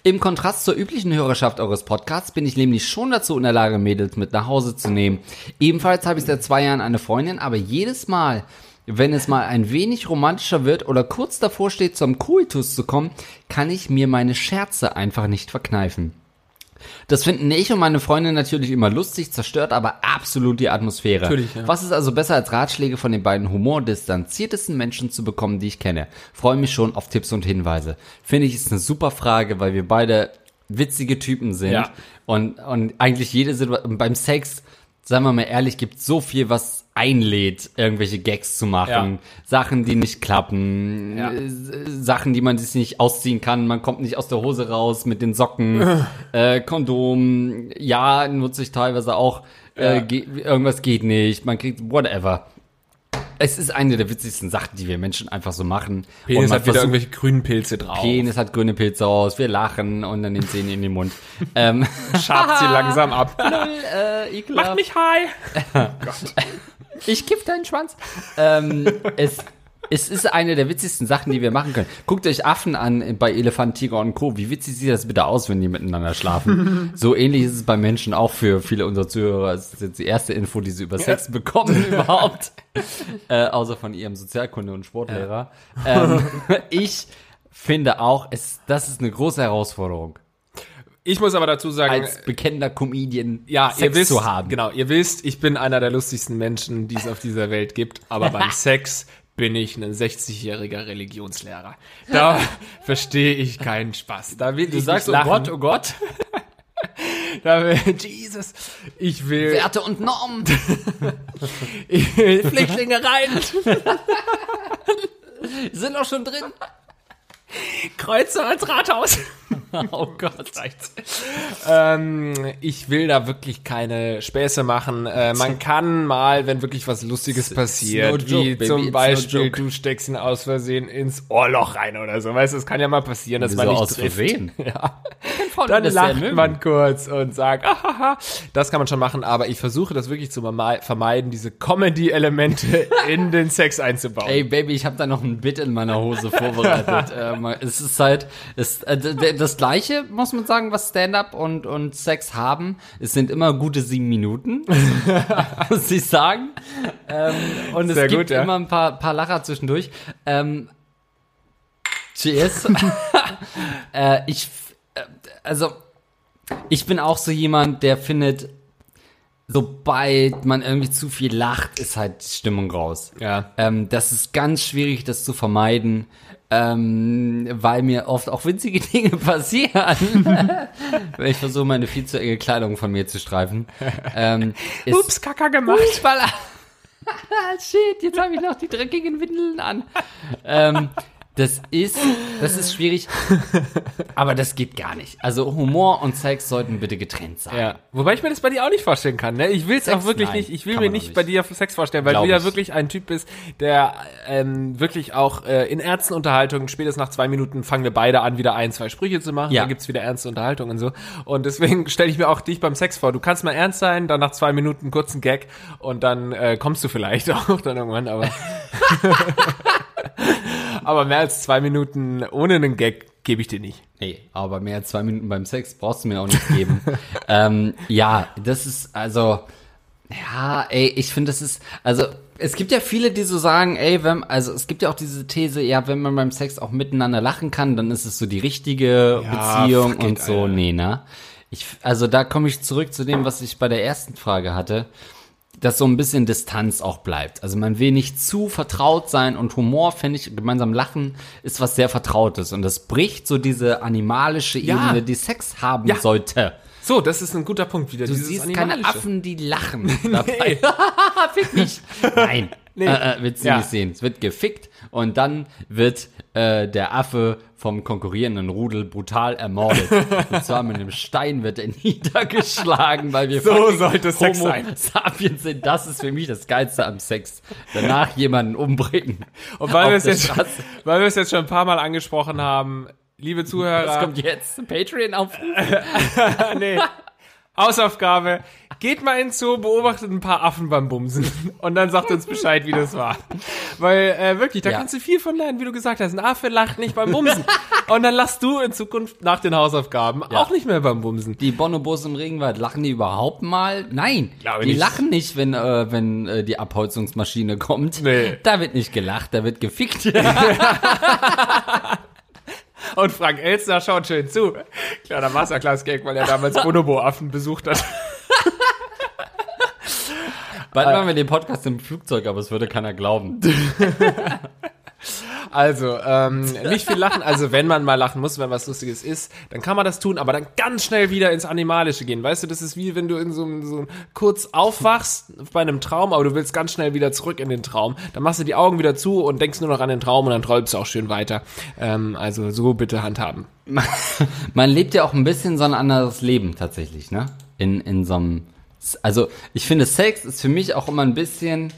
Im Kontrast zur üblichen Hörerschaft eures Podcasts bin ich nämlich schon dazu in der Lage, Mädels mit nach Hause zu nehmen. Ebenfalls habe ich seit zwei Jahren eine Freundin, aber jedes Mal, wenn es mal ein wenig romantischer wird oder kurz davor steht, zum Coitus zu kommen, kann ich mir meine Scherze einfach nicht verkneifen. Das finden ich und meine Freundin natürlich immer lustig, zerstört aber absolut die Atmosphäre. Natürlich, ja. Was ist also besser als Ratschläge von den beiden humordistanziertesten Menschen zu bekommen, die ich kenne? Freue mich schon auf Tipps und Hinweise. Finde ich ist eine super Frage, weil wir beide witzige Typen sind Ja. und, und eigentlich jede Situation beim Sex, sagen wir mal ehrlich, gibt so viel, was einlädt, irgendwelche Gags zu machen, Ja. Sachen, die nicht klappen, Ja. Sachen, die man sich nicht ausziehen kann, man kommt nicht aus der Hose raus mit den Socken, äh, Kondom, ja, nutze ich teilweise auch, äh, Ja. ge irgendwas geht nicht, man kriegt whatever. Es ist eine der witzigsten Sachen, die wir Menschen einfach so machen. Penis hat wieder irgendwelche grünen Pilze drauf. Penis hat grüne Pilze aus, wir lachen und dann nimmt sie ihn in den Mund. ähm, Schabt sie langsam ab. äh, ekelhaft. Mach mich high. Ich kiff deinen Schwanz. ähm, es, es ist eine der witzigsten Sachen, die wir machen können. Guckt euch Affen an bei Elefant, Tiger und Co. Wie witzig sieht das bitte aus, wenn die miteinander schlafen? so ähnlich ist es bei Menschen auch für viele unserer Zuhörer. Es ist jetzt die erste Info, die sie über Sex bekommen überhaupt. äh, außer von ihrem Sozialkunde- und Sportlehrer. Ähm, ich finde auch, es, das ist eine große Herausforderung, Ich muss aber dazu sagen, als bekennender Comedian ja, Sex ihr wisst, zu haben. genau, ihr wisst, ich bin einer der lustigsten Menschen, die es auf dieser Welt gibt, aber beim Sex bin ich ein 60-jähriger Religionslehrer. Da verstehe ich keinen Spaß. Da will Du ich sagst, oh. Gott, oh Gott, Da will, Jesus, ich will, Werte und Normen. ich will Flüchtlinge rein, sind auch schon drin. Kreuze als Rathaus. Oh Gott. Ähm, ich will da wirklich keine Späße machen. Äh, man kann mal, wenn wirklich was Lustiges passiert, no joke, wie it's zum no Beispiel, joke. du steckst ihn aus Versehen ins Ohrloch rein oder so. Weißt du, es kann ja mal passieren, dass Wieso man nicht aus trifft. Versehen? Ja. Dann lacht man kurz und sagt, ahaha. Das kann man schon machen, aber ich versuche das wirklich zu verme- vermeiden, diese Comedy-Elemente in den Sex einzubauen. Ey, Baby, ich habe da noch ein Bit in meiner Hose vorbereitet. ähm, es ist halt, es, äh, das Gleiche, muss man sagen, was Stand-up und, und Sex haben. Es sind immer gute sieben Minuten, muss ich sagen. Ähm, und es Sehr gibt gut, ja. immer ein paar, paar Lacher zwischendurch. Ähm, cheers. äh, ich, äh, also, ich bin auch so jemand, der findet, sobald man irgendwie zu viel lacht, ist halt die Stimmung raus. Ja. Ähm, das ist ganz schwierig, das zu vermeiden, ähm, weil mir oft auch winzige Dinge passieren. Weil ich versuche, meine viel zu enge Kleidung von mir zu streifen. Ähm, Ups, Kacker gemacht. Fußballer. Shit, jetzt habe ich noch die dreckigen Windeln an. Ähm, das ist, das ist schwierig, aber das geht gar nicht. Also Humor und Sex sollten bitte getrennt sein. Ja, wobei ich mir das bei dir auch nicht vorstellen kann. Ne? Ich will es auch wirklich Nein, nicht. Ich will mir nicht, bei dir Sex vorstellen, weil Glaub du ja ich. wirklich ein Typ bist, der ähm, wirklich auch äh, in ernsten Unterhaltungen spätestens nach zwei Minuten fangen wir beide an, wieder ein, zwei Sprüche zu machen. Ja. Dann gibt's wieder ernste Unterhaltungen und so. Und deswegen stelle ich mir auch dich beim Sex vor. Du kannst mal ernst sein, dann nach zwei Minuten kurzen Gag und dann äh, kommst du vielleicht auch dann irgendwann, aber aber mehr als zwei Minuten ohne einen Gag gebe ich dir nicht. Nee, aber mehr als zwei Minuten beim Sex brauchst du mir auch nicht geben. ähm, ja, das ist also, ja, ey, ich finde, das ist, also, es gibt ja viele, die so sagen, ey, wenn, also es gibt ja auch diese These, ja, wenn man beim Sex auch miteinander lachen kann, dann ist es so die richtige Ja, Beziehung fuck it, und so, Alter. nee, ne? Ich, also da komme ich zurück zu dem, was ich bei der ersten Frage hatte, dass so ein bisschen Distanz auch bleibt. Also man will nicht zu vertraut sein und Humor, finde ich, gemeinsam lachen, ist was sehr Vertrautes und das bricht so diese animalische Ja. Ebene, die Sex haben Ja. sollte. So, das ist ein guter Punkt wieder. Du siehst keine. Affen, die lachen dabei. Fick mich. Nein, Nee. äh, äh, du Ja. nicht sehen. Es wird gefickt und dann wird äh, der Affe vom konkurrierenden Rudel brutal ermordet. und zwar mit einem Stein wird er niedergeschlagen, weil wir So sollte Sex Homo sein. Sapiens sind. Das ist für mich das Geilste am Sex. Danach jemanden umbringen. Und weil wir es jetzt, Straße. weil wir es jetzt schon ein paar Mal angesprochen haben, liebe Was Zuhörer, kommt jetzt? Patreon auf. nee, Hausaufgabe, geht mal ins Zoo, beobachtet ein paar Affen beim Bumsen und dann sagt uns Bescheid, wie das war. Weil äh, wirklich, da Ja. kannst du viel von lernen, wie du gesagt hast. Ein Affe lacht nicht beim Bumsen. und dann lachst du in Zukunft nach den Hausaufgaben auch nicht mehr beim Bumsen. Die Bonobos im Regenwald, lachen die überhaupt mal? Nein, Glaube die nicht. lachen nicht, wenn, äh, wenn äh, die Abholzungsmaschine kommt. Nee. Da wird nicht gelacht, da wird gefickt. Und Frank Elstner schaut schön zu. Kleiner Masterclass-Gag, weil er damals Bonobo-Affen besucht hat. Bald machen wir den Podcast im Flugzeug, aber es würde keiner glauben. Also, ähm, nicht viel lachen. Also, wenn man mal lachen muss, wenn was Lustiges ist, dann kann man das tun, aber dann ganz schnell wieder ins Animalische gehen. Weißt du, das ist wie wenn du in so einem, so kurz aufwachst bei einem Traum, aber du willst ganz schnell wieder zurück in den Traum. Dann machst du die Augen wieder zu und denkst nur noch an den Traum und dann träumst du auch schön weiter. Ähm, also, so bitte handhaben. Man lebt ja auch ein bisschen so ein anderes Leben tatsächlich, ne? In, in so einem, also ich finde Sex ist für mich auch immer ein bisschen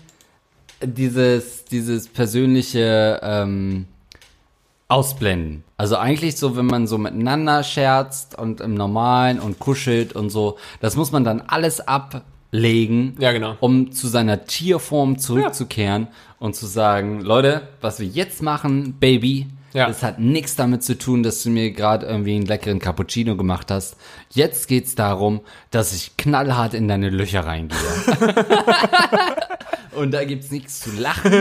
dieses, dieses persönliche ähm, Ausblenden. Also eigentlich so, wenn man so miteinander scherzt und im Normalen und kuschelt und so, das muss man dann alles ablegen, Ja, genau. um zu seiner Tierform zurückzukehren und zu sagen, Leute, was wir jetzt machen, Baby, Ja. das hat nichts damit zu tun, dass du mir gerade irgendwie einen leckeren Cappuccino gemacht hast. Jetzt geht's darum, dass ich knallhart in deine Löcher reingehe. und da gibt's nichts zu lachen.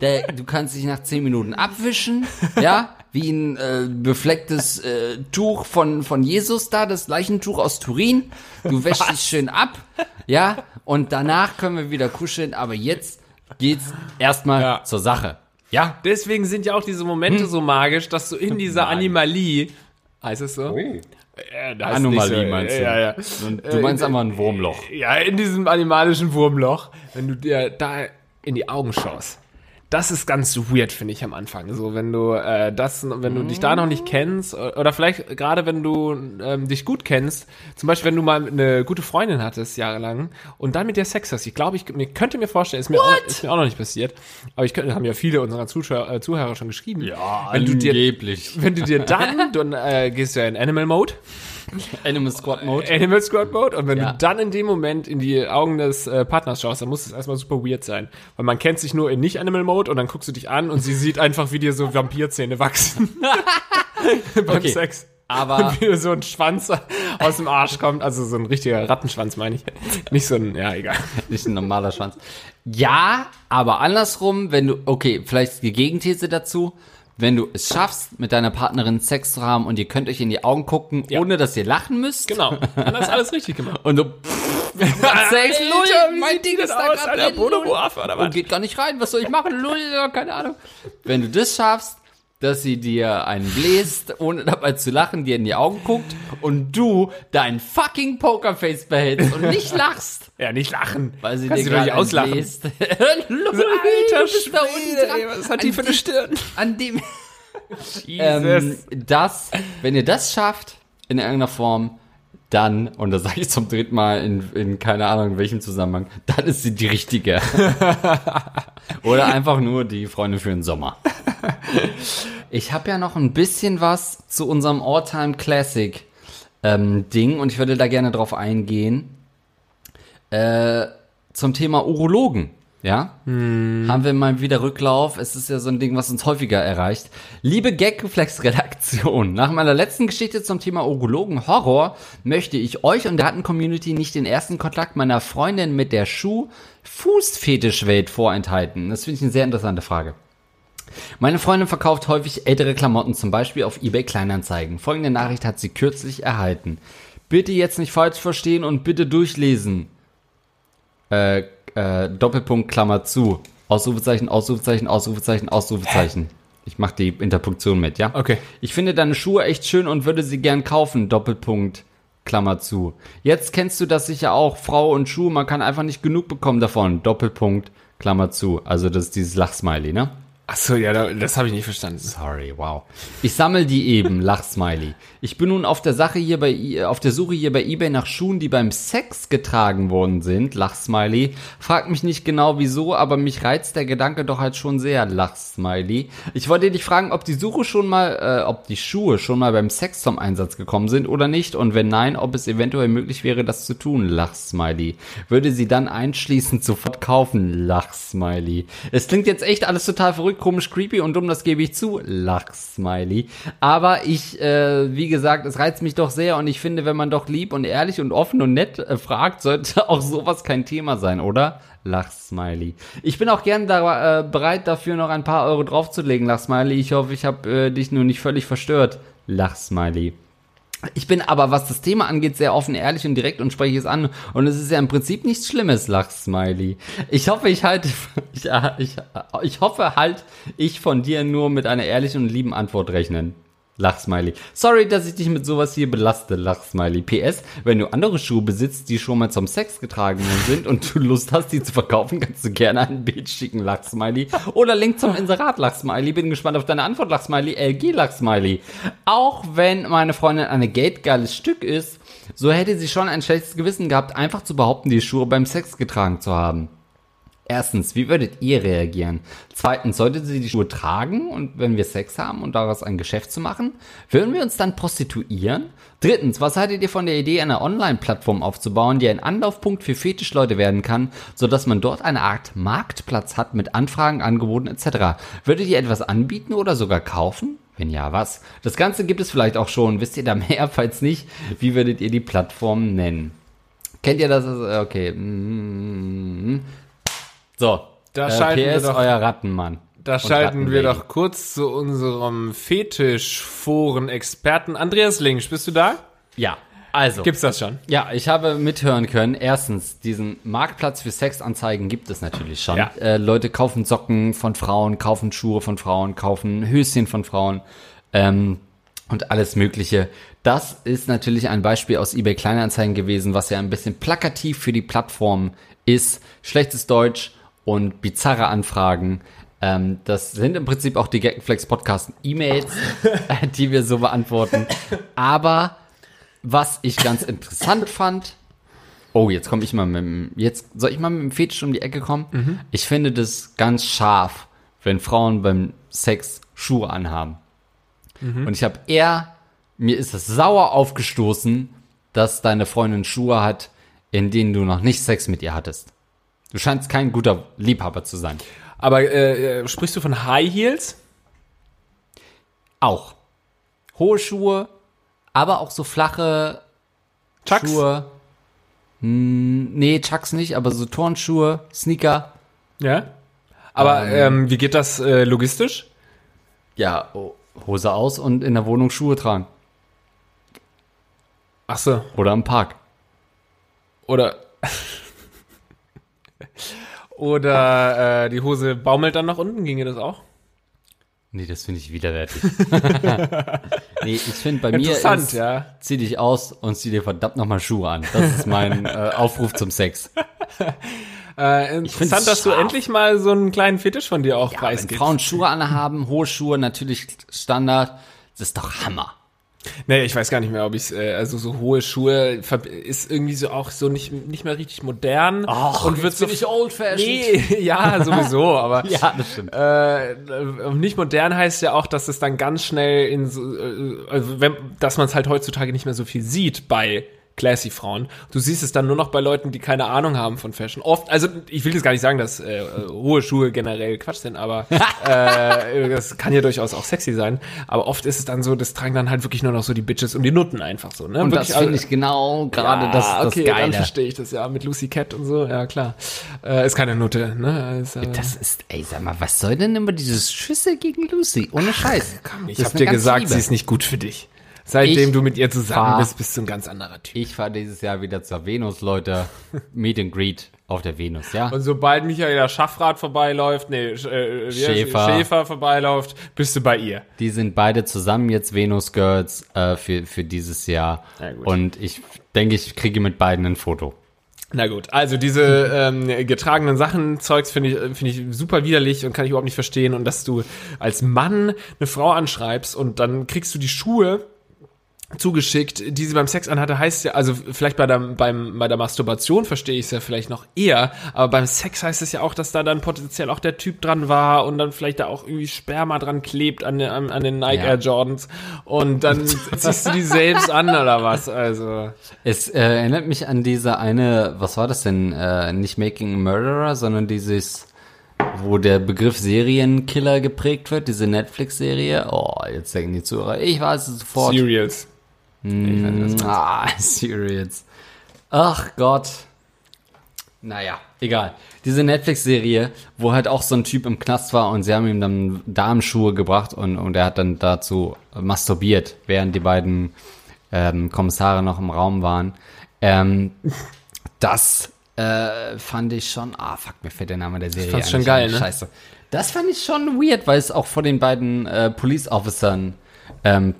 Da, du kannst dich nach zehn Minuten abwischen, ja, wie ein äh, beflecktes äh, Tuch von, von Jesus da, das Leichentuch aus Turin. Du wäschst dich schön ab, ja, und danach können wir wieder kuscheln, aber jetzt geht's erstmal Ja. zur Sache. Ja, Deswegen sind ja auch diese Momente so magisch, dass du in dieser. Animalie, heißt es so? Ja, das heißt Anomalie so, meinst du? Ja, ja. Du meinst einfach ein Wurmloch. Ja, in diesem animalischen Wurmloch, wenn du dir da in die Augen schaust. Das ist ganz weird, finde ich, am Anfang. So, wenn du äh, das, wenn du dich da noch nicht kennst, oder vielleicht gerade wenn du ähm, dich gut kennst, zum Beispiel, wenn du mal eine gute Freundin hattest, jahrelang, und dann mit der Sex hast. Ich glaube, ich mir könnte mir vorstellen, ist mir, auch, ist mir auch noch nicht passiert, aber ich könnte, haben ja viele unserer Zuschauer, äh, Zuhörer schon geschrieben. Ja, wenn du dir, angeblich. wenn du dir dann, dann äh, gehst du ja in Animal Mode, Animal Squad Mode. Animal Squad Mode und wenn Ja. du dann in dem Moment in die Augen des äh, Partners schaust, dann muss es erstmal super weird sein. Weil man kennt sich nur in nicht-Animal Mode und dann guckst du dich an und sie sieht einfach, wie dir so Vampirzähne wachsen. Beim Okay. Sex. Aber Und wie so ein Schwanz aus dem Arsch kommt, also so ein richtiger Rattenschwanz, meine ich. Nicht so ein, ja, egal. nicht ein normaler Schwanz. Ja, aber andersrum, wenn du, okay, vielleicht die Gegenthese dazu, wenn du es schaffst, mit deiner Partnerin Sex zu haben und ihr könnt euch in die Augen gucken, Ja. ohne dass ihr lachen müsst. Genau. Dann hast du alles richtig gemacht. Und du Sex, wie mein Ding ist da Alter? drin? Und geht gar nicht rein, was soll ich machen? Ja, keine Ahnung. Wenn du das schaffst, dass sie dir einen bläst, ohne dabei zu lachen, dir in die Augen guckt und du dein fucking Pokerface behältst und nicht lachst. Ja, nicht lachen. Weil sie Kannst dir nicht auslachen. bläst. Lul, Alter bist da unten Schwede, ey, was hat die für eine Stirn? An dem, ähm, das, wenn ihr das schafft, in irgendeiner Form, dann, und das sage ich zum dritten Mal in, in keine Ahnung in welchem Zusammenhang, dann ist sie die richtige. Oder einfach nur die Freundin für den Sommer. Ich habe ja noch ein bisschen was zu unserem All-Time Classic ähm, Ding und ich würde da gerne drauf eingehen. Äh, zum Thema Urologen. Ja, haben wir mal wieder Rücklauf. Es ist ja so ein Ding, was uns häufiger erreicht. Liebe Gagreflex-Redaktion, nach meiner letzten Geschichte zum Thema Urologen Horror möchte ich euch und der Ratten-Community nicht den ersten Kontakt meiner Freundin mit der Schuh-Fußfetischwelt vorenthalten. Das finde ich eine sehr interessante Frage. Meine Freundin verkauft häufig ältere Klamotten, zum Beispiel auf eBay Kleinanzeigen. Folgende Nachricht hat sie kürzlich erhalten. Bitte jetzt nicht falsch verstehen und bitte durchlesen. Äh, äh, Doppelpunkt, Klammer zu. Ausrufezeichen, Ausrufezeichen, Ausrufezeichen, Ausrufezeichen. Ich mache die Interpunktion mit, ja? Okay. Ich finde deine Schuhe echt schön und würde sie gern kaufen. Doppelpunkt, Klammer zu. Jetzt kennst du das sicher auch. Frau und Schuhe, man kann einfach nicht genug bekommen davon. Doppelpunkt, Klammer zu. Also das ist dieses Lachsmiley, ne? Ach so, ja, da- das habe ich nicht verstanden. Sorry, wow. Ich sammel die eben, Lachsmiley. Ich bin nun auf der Sache hier bei I- auf der Suche hier bei eBay nach Schuhen, die beim Sex getragen worden sind, Lachsmiley. Frag mich nicht genau wieso, aber mich reizt der Gedanke doch halt schon sehr, Lachsmiley. Ich wollte dich fragen, ob die Suche schon mal, äh, ob die Schuhe schon mal beim Sex zum Einsatz gekommen sind oder nicht und wenn nein, ob es eventuell möglich wäre, das zu tun, Lachsmiley. Würde sie dann einschließend sofort kaufen, Lachsmiley. Es klingt jetzt echt alles total verrückt, komisch, creepy und dumm, das gebe ich zu, Lachsmiley. Aber ich, äh, wie gesagt, es reizt mich doch sehr und ich finde, wenn man doch lieb und ehrlich und offen und nett äh, fragt, sollte auch sowas kein Thema sein, oder? Lachsmiley. Ich bin auch gern da, äh, bereit dafür noch ein paar Euro draufzulegen, Lachsmiley. Ich hoffe, ich habe äh, dich nur nicht völlig verstört, Lachsmiley. Ich bin aber, was das Thema angeht, sehr offen, ehrlich und direkt und spreche es an. Und es ist ja im Prinzip nichts Schlimmes, Lachsmiley. Ich hoffe, ich halte, ich, ich, ich hoffe halt, ich von dir nur mit einer ehrlichen und lieben Antwort rechnen. Lachsmiley. Sorry, dass ich dich mit sowas hier belaste, Lachsmiley. PS, wenn du andere Schuhe besitzt, die schon mal zum Sex getragen sind und du Lust hast, die zu verkaufen, kannst du gerne ein Bild schicken, Lachsmiley. Oder Link zum Inserat, Lachsmiley. Bin gespannt auf deine Antwort, Lachsmiley. LG, Lachsmiley. Auch wenn meine Freundin eine geldgeiles Stück ist, so hätte sie schon ein schlechtes Gewissen gehabt, einfach zu behaupten, die Schuhe beim Sex getragen zu haben. Erstens, wie würdet ihr reagieren? Zweitens, sollte sie die Schuhe tragen und wenn wir Sex haben und daraus ein Geschäft zu machen? Würden wir uns dann prostituieren? Drittens, was haltet ihr von der Idee, eine Online-Plattform aufzubauen, die ein Anlaufpunkt für Fetischleute werden kann, sodass man dort eine Art Marktplatz hat mit Anfragen, Angeboten etc.? Würdet ihr etwas anbieten oder sogar kaufen? Wenn ja, was? Das Ganze gibt es vielleicht auch schon. Wisst ihr da mehr? Falls nicht, wie würdet ihr die Plattform nennen? Kennt ihr das? Okay. mm, So, Da Äh, schalten wir PS, doch euer Rattenmann. Da schalten wir doch kurz zu unserem Fetisch-Foren-Experten Andreas Links. Bist du da? Ja, also. Gibt's das schon? Ja, ich habe mithören können. Erstens, diesen Marktplatz für Sexanzeigen gibt es natürlich schon. Ja. Äh, Leute kaufen Socken von Frauen, kaufen Schuhe von Frauen, kaufen Höschen von Frauen ähm, und alles Mögliche. Das ist natürlich ein Beispiel aus eBay Kleinanzeigen gewesen, was ja ein bisschen plakativ für die Plattform ist. Schlechtes Deutsch und bizarre Anfragen. Ähm, das sind im Prinzip auch die Gagflex Podcast E-Mails, die wir so beantworten. Aber was ich ganz interessant fand, oh, jetzt komme ich mal mit dem, jetzt soll ich mal mit dem Fetisch um die Ecke kommen? Ich finde das ganz scharf, wenn Frauen beim Sex Schuhe anhaben. Und ich habe eher, mir ist es sauer aufgestoßen, dass deine Freundin Schuhe hat, in denen du noch nicht Sex mit ihr hattest. Du scheinst kein guter Liebhaber zu sein. Aber äh, äh, sprichst du von High Heels? Auch. Hohe Schuhe, aber auch so flache Chucks? Schuhe. Hm, nee, Chucks nicht, aber so Turnschuhe, Sneaker. Ja. Aber ähm, wie geht das äh, logistisch? Ja, oh, Hose aus und in der Wohnung Schuhe tragen. Ach so. Oder im Park. Oder oder äh, die Hose baumelt dann nach unten, ginge das auch? Nee, das finde ich widerwärtig. nee, ich finde bei mir Interessant, ist, ja. zieh dich aus und zieh dir verdammt nochmal Schuhe an. Das ist mein äh, Aufruf zum Sex. Äh, interessant, es dass du scharf. endlich mal so einen kleinen Fetisch von dir auch Ja, wenn preisgibst. Frauen Schuhe anhaben, hohe Schuhe, natürlich Standard. Das ist doch Hammer. Nee, ich weiß gar nicht mehr, ob ich äh, also so hohe Schuhe ist irgendwie so auch so nicht nicht mehr richtig modern und wird so old-fashioned. Nee, ja, sowieso, aber Ja, das stimmt. äh, nicht modern heißt ja auch, dass es dann ganz schnell in so, äh, also wenn, dass man es halt heutzutage nicht mehr so viel sieht bei classy Frauen. Du siehst es dann nur noch bei Leuten, die keine Ahnung haben von Fashion. Oft, also ich will jetzt gar nicht sagen, dass äh, hohe Schuhe generell Quatsch sind, aber äh, das kann ja durchaus auch sexy sein. Aber oft ist es dann so, das tragen dann halt wirklich nur noch so die Bitches und die Nutten einfach so. Ne? Und Wirklich, das finde ich genau gerade ja, das, das okay, dann Geile. verstehe ich das ja mit Lucy Cat und so. Ja klar, äh, ist keine Nutte. Ne? Ist, äh, Das ist, ey, sag mal, was soll denn immer dieses Schüsse gegen Lucy? Ohne Scheiß. Ich Das hab ist dir gesagt, Liebe. sie ist nicht gut für dich. Seitdem Ich du mit ihr zusammen fahr- bist, bist du ein ganz anderer Typ. Ich fahre dieses Jahr wieder zur Venus, Leute. Meet and Greet auf der Venus, ja? Und sobald Michaela Schaffrath vorbeiläuft, nee, äh? Schäfer. Schäfer vorbeiläuft, bist du bei ihr. Die sind beide zusammen jetzt Venus Girls äh, für, für dieses Jahr. Na gut. Und ich denke, ich kriege mit beiden ein Foto. Na gut, also diese ähm, getragenen Sachen, Zeugs finde ich, finde ich super widerlich und kann ich überhaupt nicht verstehen. Und dass du als Mann eine Frau anschreibst und dann kriegst du die Schuhe zugeschickt, die sie beim Sex anhatte, heißt ja, also vielleicht bei der, beim, bei der Masturbation verstehe ich es ja vielleicht noch eher, aber beim Sex heißt es ja auch, dass da dann potenziell auch der Typ dran war und dann vielleicht da auch irgendwie Sperma dran klebt an, den- an, an den Nike Ja. Air Jordans und dann ziehst du die selbst an oder was, also. Es äh, erinnert mich an diese eine, was war das denn? Äh, nicht Making a Murderer, sondern dieses, wo der Begriff Serienkiller geprägt wird, diese Netflix-Serie. Oh, jetzt denken die Zuhörer, ich weiß es sofort. Serials. Mm, ah, Serials. Ach Gott. Naja, egal. Diese Netflix-Serie, wo halt auch so ein Typ im Knast war und sie haben ihm dann Damenschuhe gebracht und, und er hat dann dazu masturbiert, während die beiden ähm, Kommissare noch im Raum waren. Ähm, das äh, fand ich schon, ah fuck, mir fällt der Name der Serie fandst schon geil, ne? Scheiße. Das fand ich schon weird, weil es auch vor den beiden äh, Police Officern ähm,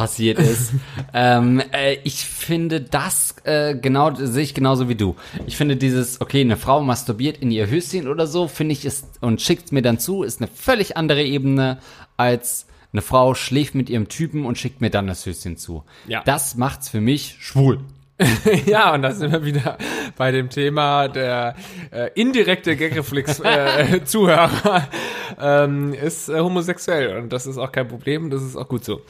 passiert ist. ähm, äh, ich finde das äh, genau, sehe ich genauso wie du. Ich finde dieses, okay, eine Frau masturbiert in ihr Höschen oder so, finde ich ist und schickt mir dann zu, ist eine völlig andere Ebene als eine Frau schläft mit ihrem Typen und schickt mir dann das Höschen zu. Ja. Das macht's für mich schwul. Ja, und da sind wir wieder bei dem Thema der äh, indirekte Gagreflix-Zuhörer ähm, ist äh, homosexuell und das ist auch kein Problem, das ist auch gut so.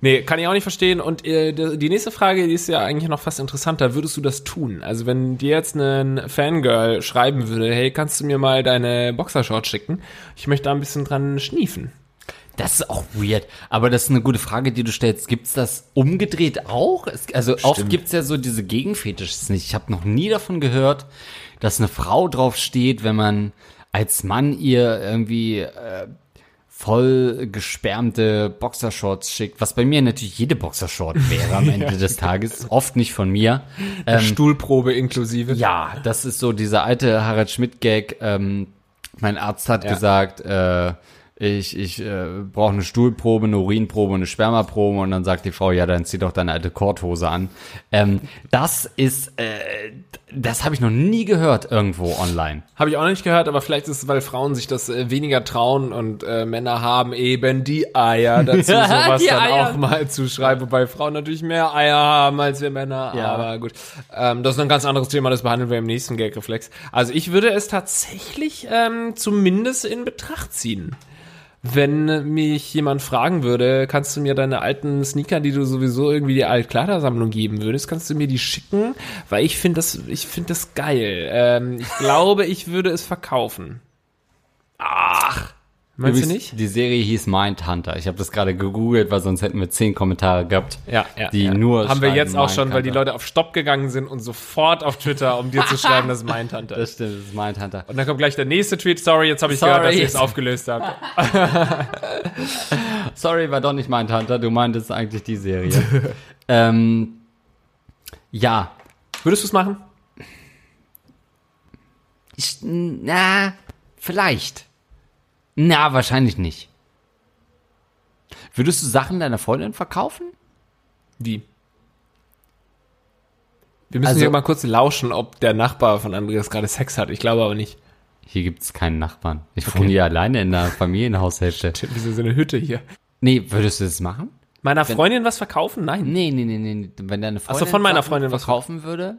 Nee, kann ich auch nicht verstehen. Und äh, die nächste Frage, die ist ja eigentlich noch fast interessanter. Würdest du das tun? Also wenn dir jetzt ein Fangirl schreiben würde, hey, kannst du mir mal deine Boxershorts schicken? Ich möchte da ein bisschen dran schniefen. Das ist auch weird. Aber das ist eine gute Frage, die du stellst. Gibt's das umgedreht auch? Es, also oft gibt's ja so diese Gegenfetisches nicht. Ich habe noch nie davon gehört, dass eine Frau drauf steht, wenn man als Mann ihr irgendwie äh, voll gesperrte Boxershorts schickt, was bei mir natürlich jede Boxershort wäre am Ende des Tages, oft nicht von mir. Ähm, Stuhlprobe inklusive. ja, das ist so dieser alte Harald Schmidt-Gag. Ähm, mein Arzt hat Ja. gesagt, äh, ich, ich äh, brauche eine Stuhlprobe, eine Urinprobe, eine Spermaprobe und dann sagt die Frau, ja, dann zieh doch deine alte Korthose an. Ähm, das ist, äh, das habe ich noch nie gehört irgendwo online. Habe ich auch noch nicht gehört, aber vielleicht ist es, weil Frauen sich das äh, weniger trauen und äh, Männer haben eben die Eier dazu, sowas dann Eier. auch mal zu schreiben, wobei Frauen natürlich mehr Eier haben als wir Männer. Ja. Aber gut, ähm, das ist ein ganz anderes Thema, das behandeln wir im nächsten Gag-Reflex. Also ich würde es tatsächlich ähm, zumindest in Betracht ziehen. Wenn mich jemand fragen würde, kannst du mir deine alten Sneaker, die du sowieso irgendwie die Altkleidersammlung geben würdest, kannst du mir die schicken? Weil ich finde das, ich finde das geil. Ähm, ich glaube, ich würde es verkaufen. Ach. Meinst du Übrigens, nicht? Die Serie hieß Mindhunter. Ich habe das gerade gegoogelt, weil sonst hätten wir zehn Kommentare gehabt. Ja, ja. Die ja. nur Haben wir jetzt auch schon, weil die. Leute auf Stopp gegangen sind und sofort auf Twitter, um dir zu schreiben, dass es Mindhunter Das ist. stimmt, das ist Mindhunter. Und dann kommt gleich der nächste Tweet. Sorry, jetzt habe ich Sorry. gehört, dass ihr es aufgelöst habt. Sorry, war doch nicht Mindhunter. Du meintest eigentlich die Serie. ähm, ja, Würdest du es machen? Ich, na, vielleicht. Na, wahrscheinlich nicht. Würdest du Sachen deiner Freundin verkaufen? Wie? Wir müssen Also- hier mal kurz lauschen, ob der Nachbar von Andreas gerade Sex hat. Ich glaube aber nicht. Hier gibt's keinen Nachbarn. Ich wohne hier alleine in der Familienhaushälfte. Wieso so eine Hütte hier? Nee, würdest du das machen? Meiner Freundin was verkaufen? Nein. Nee, nee, nee, nee. Wenn deine Freundin so, von meiner Freundin was verkaufen würde?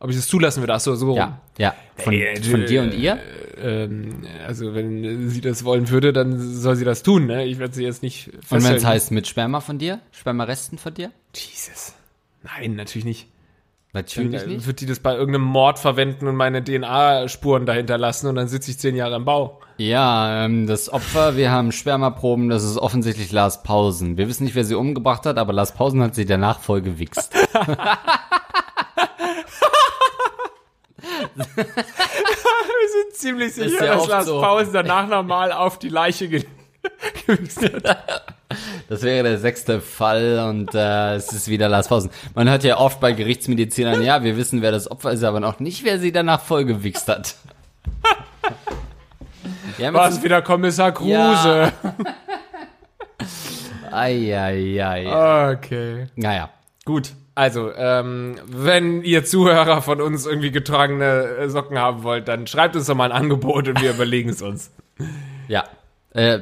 Ob ich es zulassen würde? Ach so, so. Ja, ja. Von, Äh, von dir und ihr? Ähm, also wenn sie das wollen würde, dann soll sie das tun. Ne? Ich werde sie jetzt nicht Und wenn es heißt mit Sperma von dir? Spermaresten von dir? Jesus. Nein, natürlich nicht. Natürlich Dann nicht. wird die das bei irgendeinem Mord verwenden und meine DNA-Spuren dahinter lassen und dann sitze ich zehn Jahre im Bau. Ja, ähm, das Opfer, wir haben Spermaproben, das ist offensichtlich Lars Pausen. Wir wissen nicht, wer sie umgebracht hat, aber Lars Pausen hat sie danach voll gewichst. Wir sind ziemlich sicher, ja dass Lars so. Pausen danach nochmal auf die Leiche ge. Das wäre der sechste Fall und äh, es ist wieder Lars Pausen. Man hört ja oft bei Gerichtsmedizinern, ja, wir wissen, wer das Opfer ist, aber noch nicht, wer sie danach voll gewichst hat. Ja, Was so- wieder Kommissar Kruse. Ja. Ei, ei, ei. Okay. Naja, gut. Also, ähm, wenn ihr Zuhörer von uns irgendwie getragene äh, Socken haben wollt, dann schreibt uns doch mal ein Angebot und wir überlegen es uns. Ja. Äh,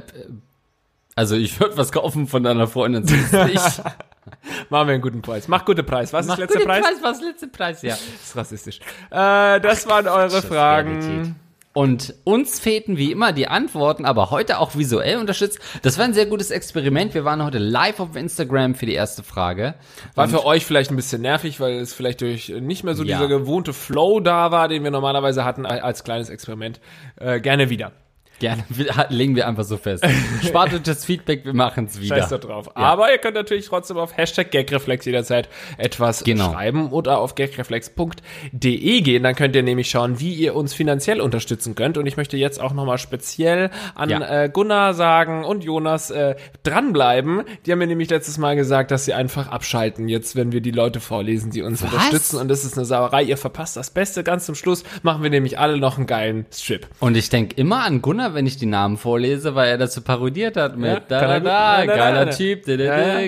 also ich würde was kaufen von deiner Freundin. Machen wir einen guten Preis. Mach gute Preis. Was ist letzter Guten Preis? was letzter Preis, ja. Das ist rassistisch. Äh, das waren eure ist Fragen. Und uns fehlten wie immer die Antworten, aber heute auch visuell unterstützt. Das war ein sehr gutes Experiment. Wir waren heute live auf Instagram für die erste Frage. War für euch vielleicht ein bisschen nervig, weil es vielleicht durch nicht mehr so Ja. dieser gewohnte Flow da war, den wir normalerweise hatten als kleines Experiment. Äh, gerne wieder. Gerne, legen wir einfach so fest. Spart euch das Feedback, wir machen es wieder. Scheiß da drauf. Aber ihr könnt natürlich trotzdem auf Hashtag Gagreflex jederzeit etwas Genau. schreiben oder auf gagreflex.de gehen. Dann könnt ihr nämlich schauen, wie ihr uns finanziell unterstützen könnt. Und ich möchte jetzt auch nochmal speziell an Ja. äh, Gunnar sagen und Jonas äh, dranbleiben. Die haben mir nämlich letztes Mal gesagt, dass sie einfach abschalten, jetzt wenn wir die Leute vorlesen, die uns unterstützen. Und das ist eine Sauerei. Ihr verpasst das Beste. Ganz zum Schluss machen wir nämlich alle noch einen geilen Strip. Und ich denke immer an Gunnar, wenn ich die Namen vorlese, weil er dazu parodiert hat mit Ja, da, da, da, geiler. Typ,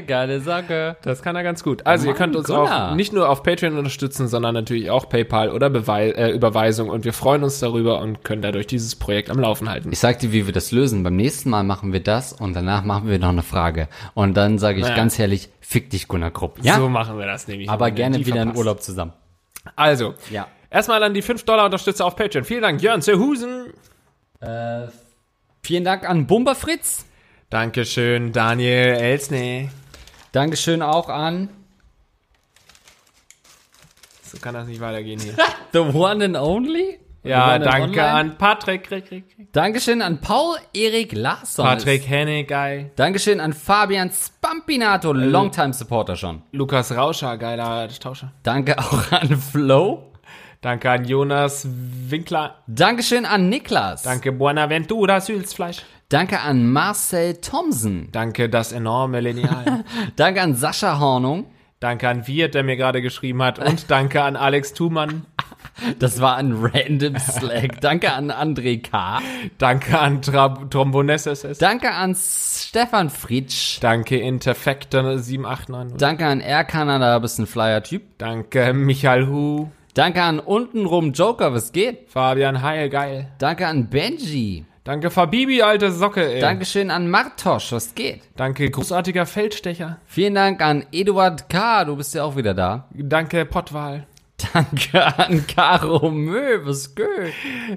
geile Sacke. Das kann er ganz gut. Also ihr Mann, könnt uns Gunnar. auch nicht nur auf Patreon unterstützen, sondern natürlich auch PayPal oder Bewei äh, Überweisung und wir freuen uns darüber und können dadurch dieses Projekt am Laufen halten. Ich sag dir, wie wir das lösen. Beim nächsten Mal machen wir das und danach machen wir noch eine Frage. Und dann sage ich Ja. ganz ehrlich, fick dich, Gunnar Krupp. Ja? So machen wir das nämlich. Aber ihr gerne wieder in verpasst. Urlaub zusammen. Also, Ja. erstmal an die 5 Dollar Unterstützer auf Patreon. Vielen Dank, Jörn Zerhusen. Vielen Dank an Bumper Fritz. Dankeschön, Daniel Elsney. Dankeschön auch an So kann das nicht weitergehen hier. The One and Only. Ja, danke online. an Patrick. Rick, Rick, Rick. Dankeschön an Paul-Erik Larsson. Patrick Hennig, geil. Dankeschön an Fabian Spampinato, Longtime-Supporter schon. Lukas Rauscher, geiler Tauscher. Danke auch an Flo. Danke an Jonas Winkler. Dankeschön an Niklas. Danke Buenaventura Sülzfleisch. Danke an Marcel Thomsen. Danke das enorme Lineal. Danke an Sascha Hornung. danke an Wirt, der mir gerade geschrieben hat. Und danke an Alex Thumann. Das war ein random Slack. Danke an André K. Danke an Tra Trombonesses. Danke an Stefan Fritsch. Danke Interfector 7890. Danke an Air Canada, bist ein Flyer-Typ. Danke Michael Hu. Danke an untenrum Joker, was geht? Fabian Heil, geil. Danke an Benji. Danke Fabibi, alte Socke, ey. Dankeschön an Martosch, was geht? Danke großartiger Feldstecher. Vielen Dank an Eduard K., du bist ja auch wieder da. Danke Pottwal. Danke an Caro Mö, was geht?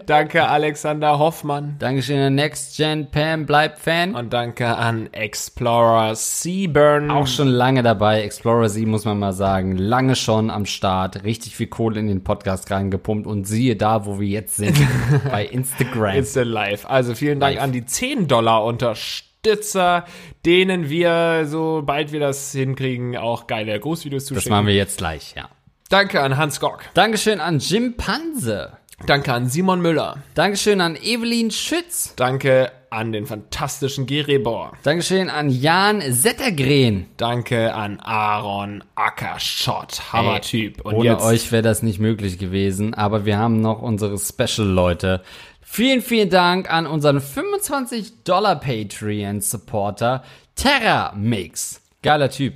Danke Alexander Hoffmann. Dankeschön an Next Gen Pam, bleib Fan. Und danke an Explorer Seaburn. Auch schon lange dabei. Explorer 7 muss man mal sagen. Lange schon am Start. Richtig viel Kohle in den Podcast reingepumpt. Und siehe da, wo wir jetzt sind. bei Instagram. Instant Live. Also vielen Dank Live. an die 10 Dollar Unterstützer, denen wir, sobald wir das hinkriegen, auch geile Großvideos das zuschicken. machen wir jetzt gleich, ja. Danke an Hans Gork. Dankeschön an Jim Panse. Danke an Simon Müller. Dankeschön an Evelyn Schütz. Danke an den fantastischen Gerebor. Dankeschön an Jan Settergren. Danke an Aaron Ackerschott. Hammertyp. Und Ohne jetzt euch wäre das nicht möglich gewesen, aber wir haben noch unsere Special-Leute. Vielen, vielen Dank an unseren 25 Dollar Patreon-Supporter Terra Mix. Geiler Typ.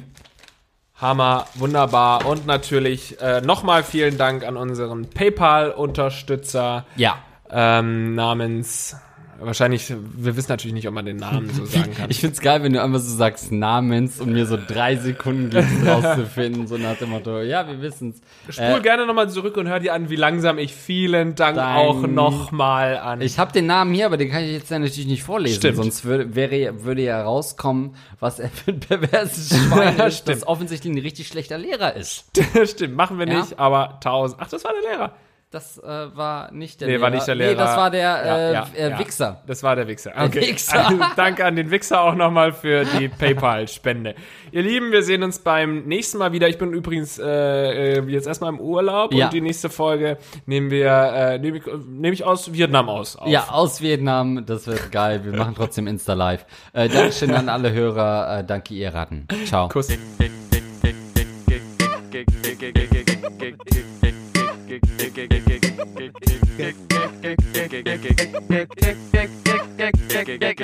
Hammer, wunderbar. Und natürlich äh, nochmal vielen Dank an unseren PayPal-Unterstützer Ja. ähm, namens. Wahrscheinlich, wir wissen natürlich nicht, ob man den Namen so sagen kann. Ich find's geil, wenn du einfach so sagst Namens und mir so drei Sekunden gibst, rauszufinden, so nach dem Motto, ja, wir wissen's. Spul Äh, gerne nochmal zurück und hör dir an, wie langsam ich vielen Dank Dein- auch nochmal an. ich habe den Namen hier, aber den kann ich jetzt ja natürlich nicht vorlesen, Stimmt. sonst würde, wäre, würde ja rauskommen, was er für ein perverses Schwein ist, Stimmt. das offensichtlich ein richtig schlechter Lehrer ist. Stimmt, machen wir Ja. nicht, aber tausend. Ach, das war der Lehrer. Das äh, war nicht der Nee, Lehrer. war nicht der Lehrer. Nee, das war der Ja, äh, ja, äh, ja. Wichser. Das war der Wichser. Okay. Wichser. Also, danke an den Wichser auch nochmal für die PayPal-Spende. Ihr Lieben, wir sehen uns beim nächsten Mal wieder. Ich bin übrigens äh, äh, jetzt erstmal im Urlaub Ja. und die nächste Folge nehmen wir, äh, nehme ich, nehm ich aus Vietnam aus. Auf. Ja, aus Vietnam, das wird geil. Wir machen trotzdem Insta-Live. Äh, Dankeschön an alle Hörer. Äh, danke, ihr Ratten. Ciao. Kuss.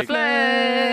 Reflex.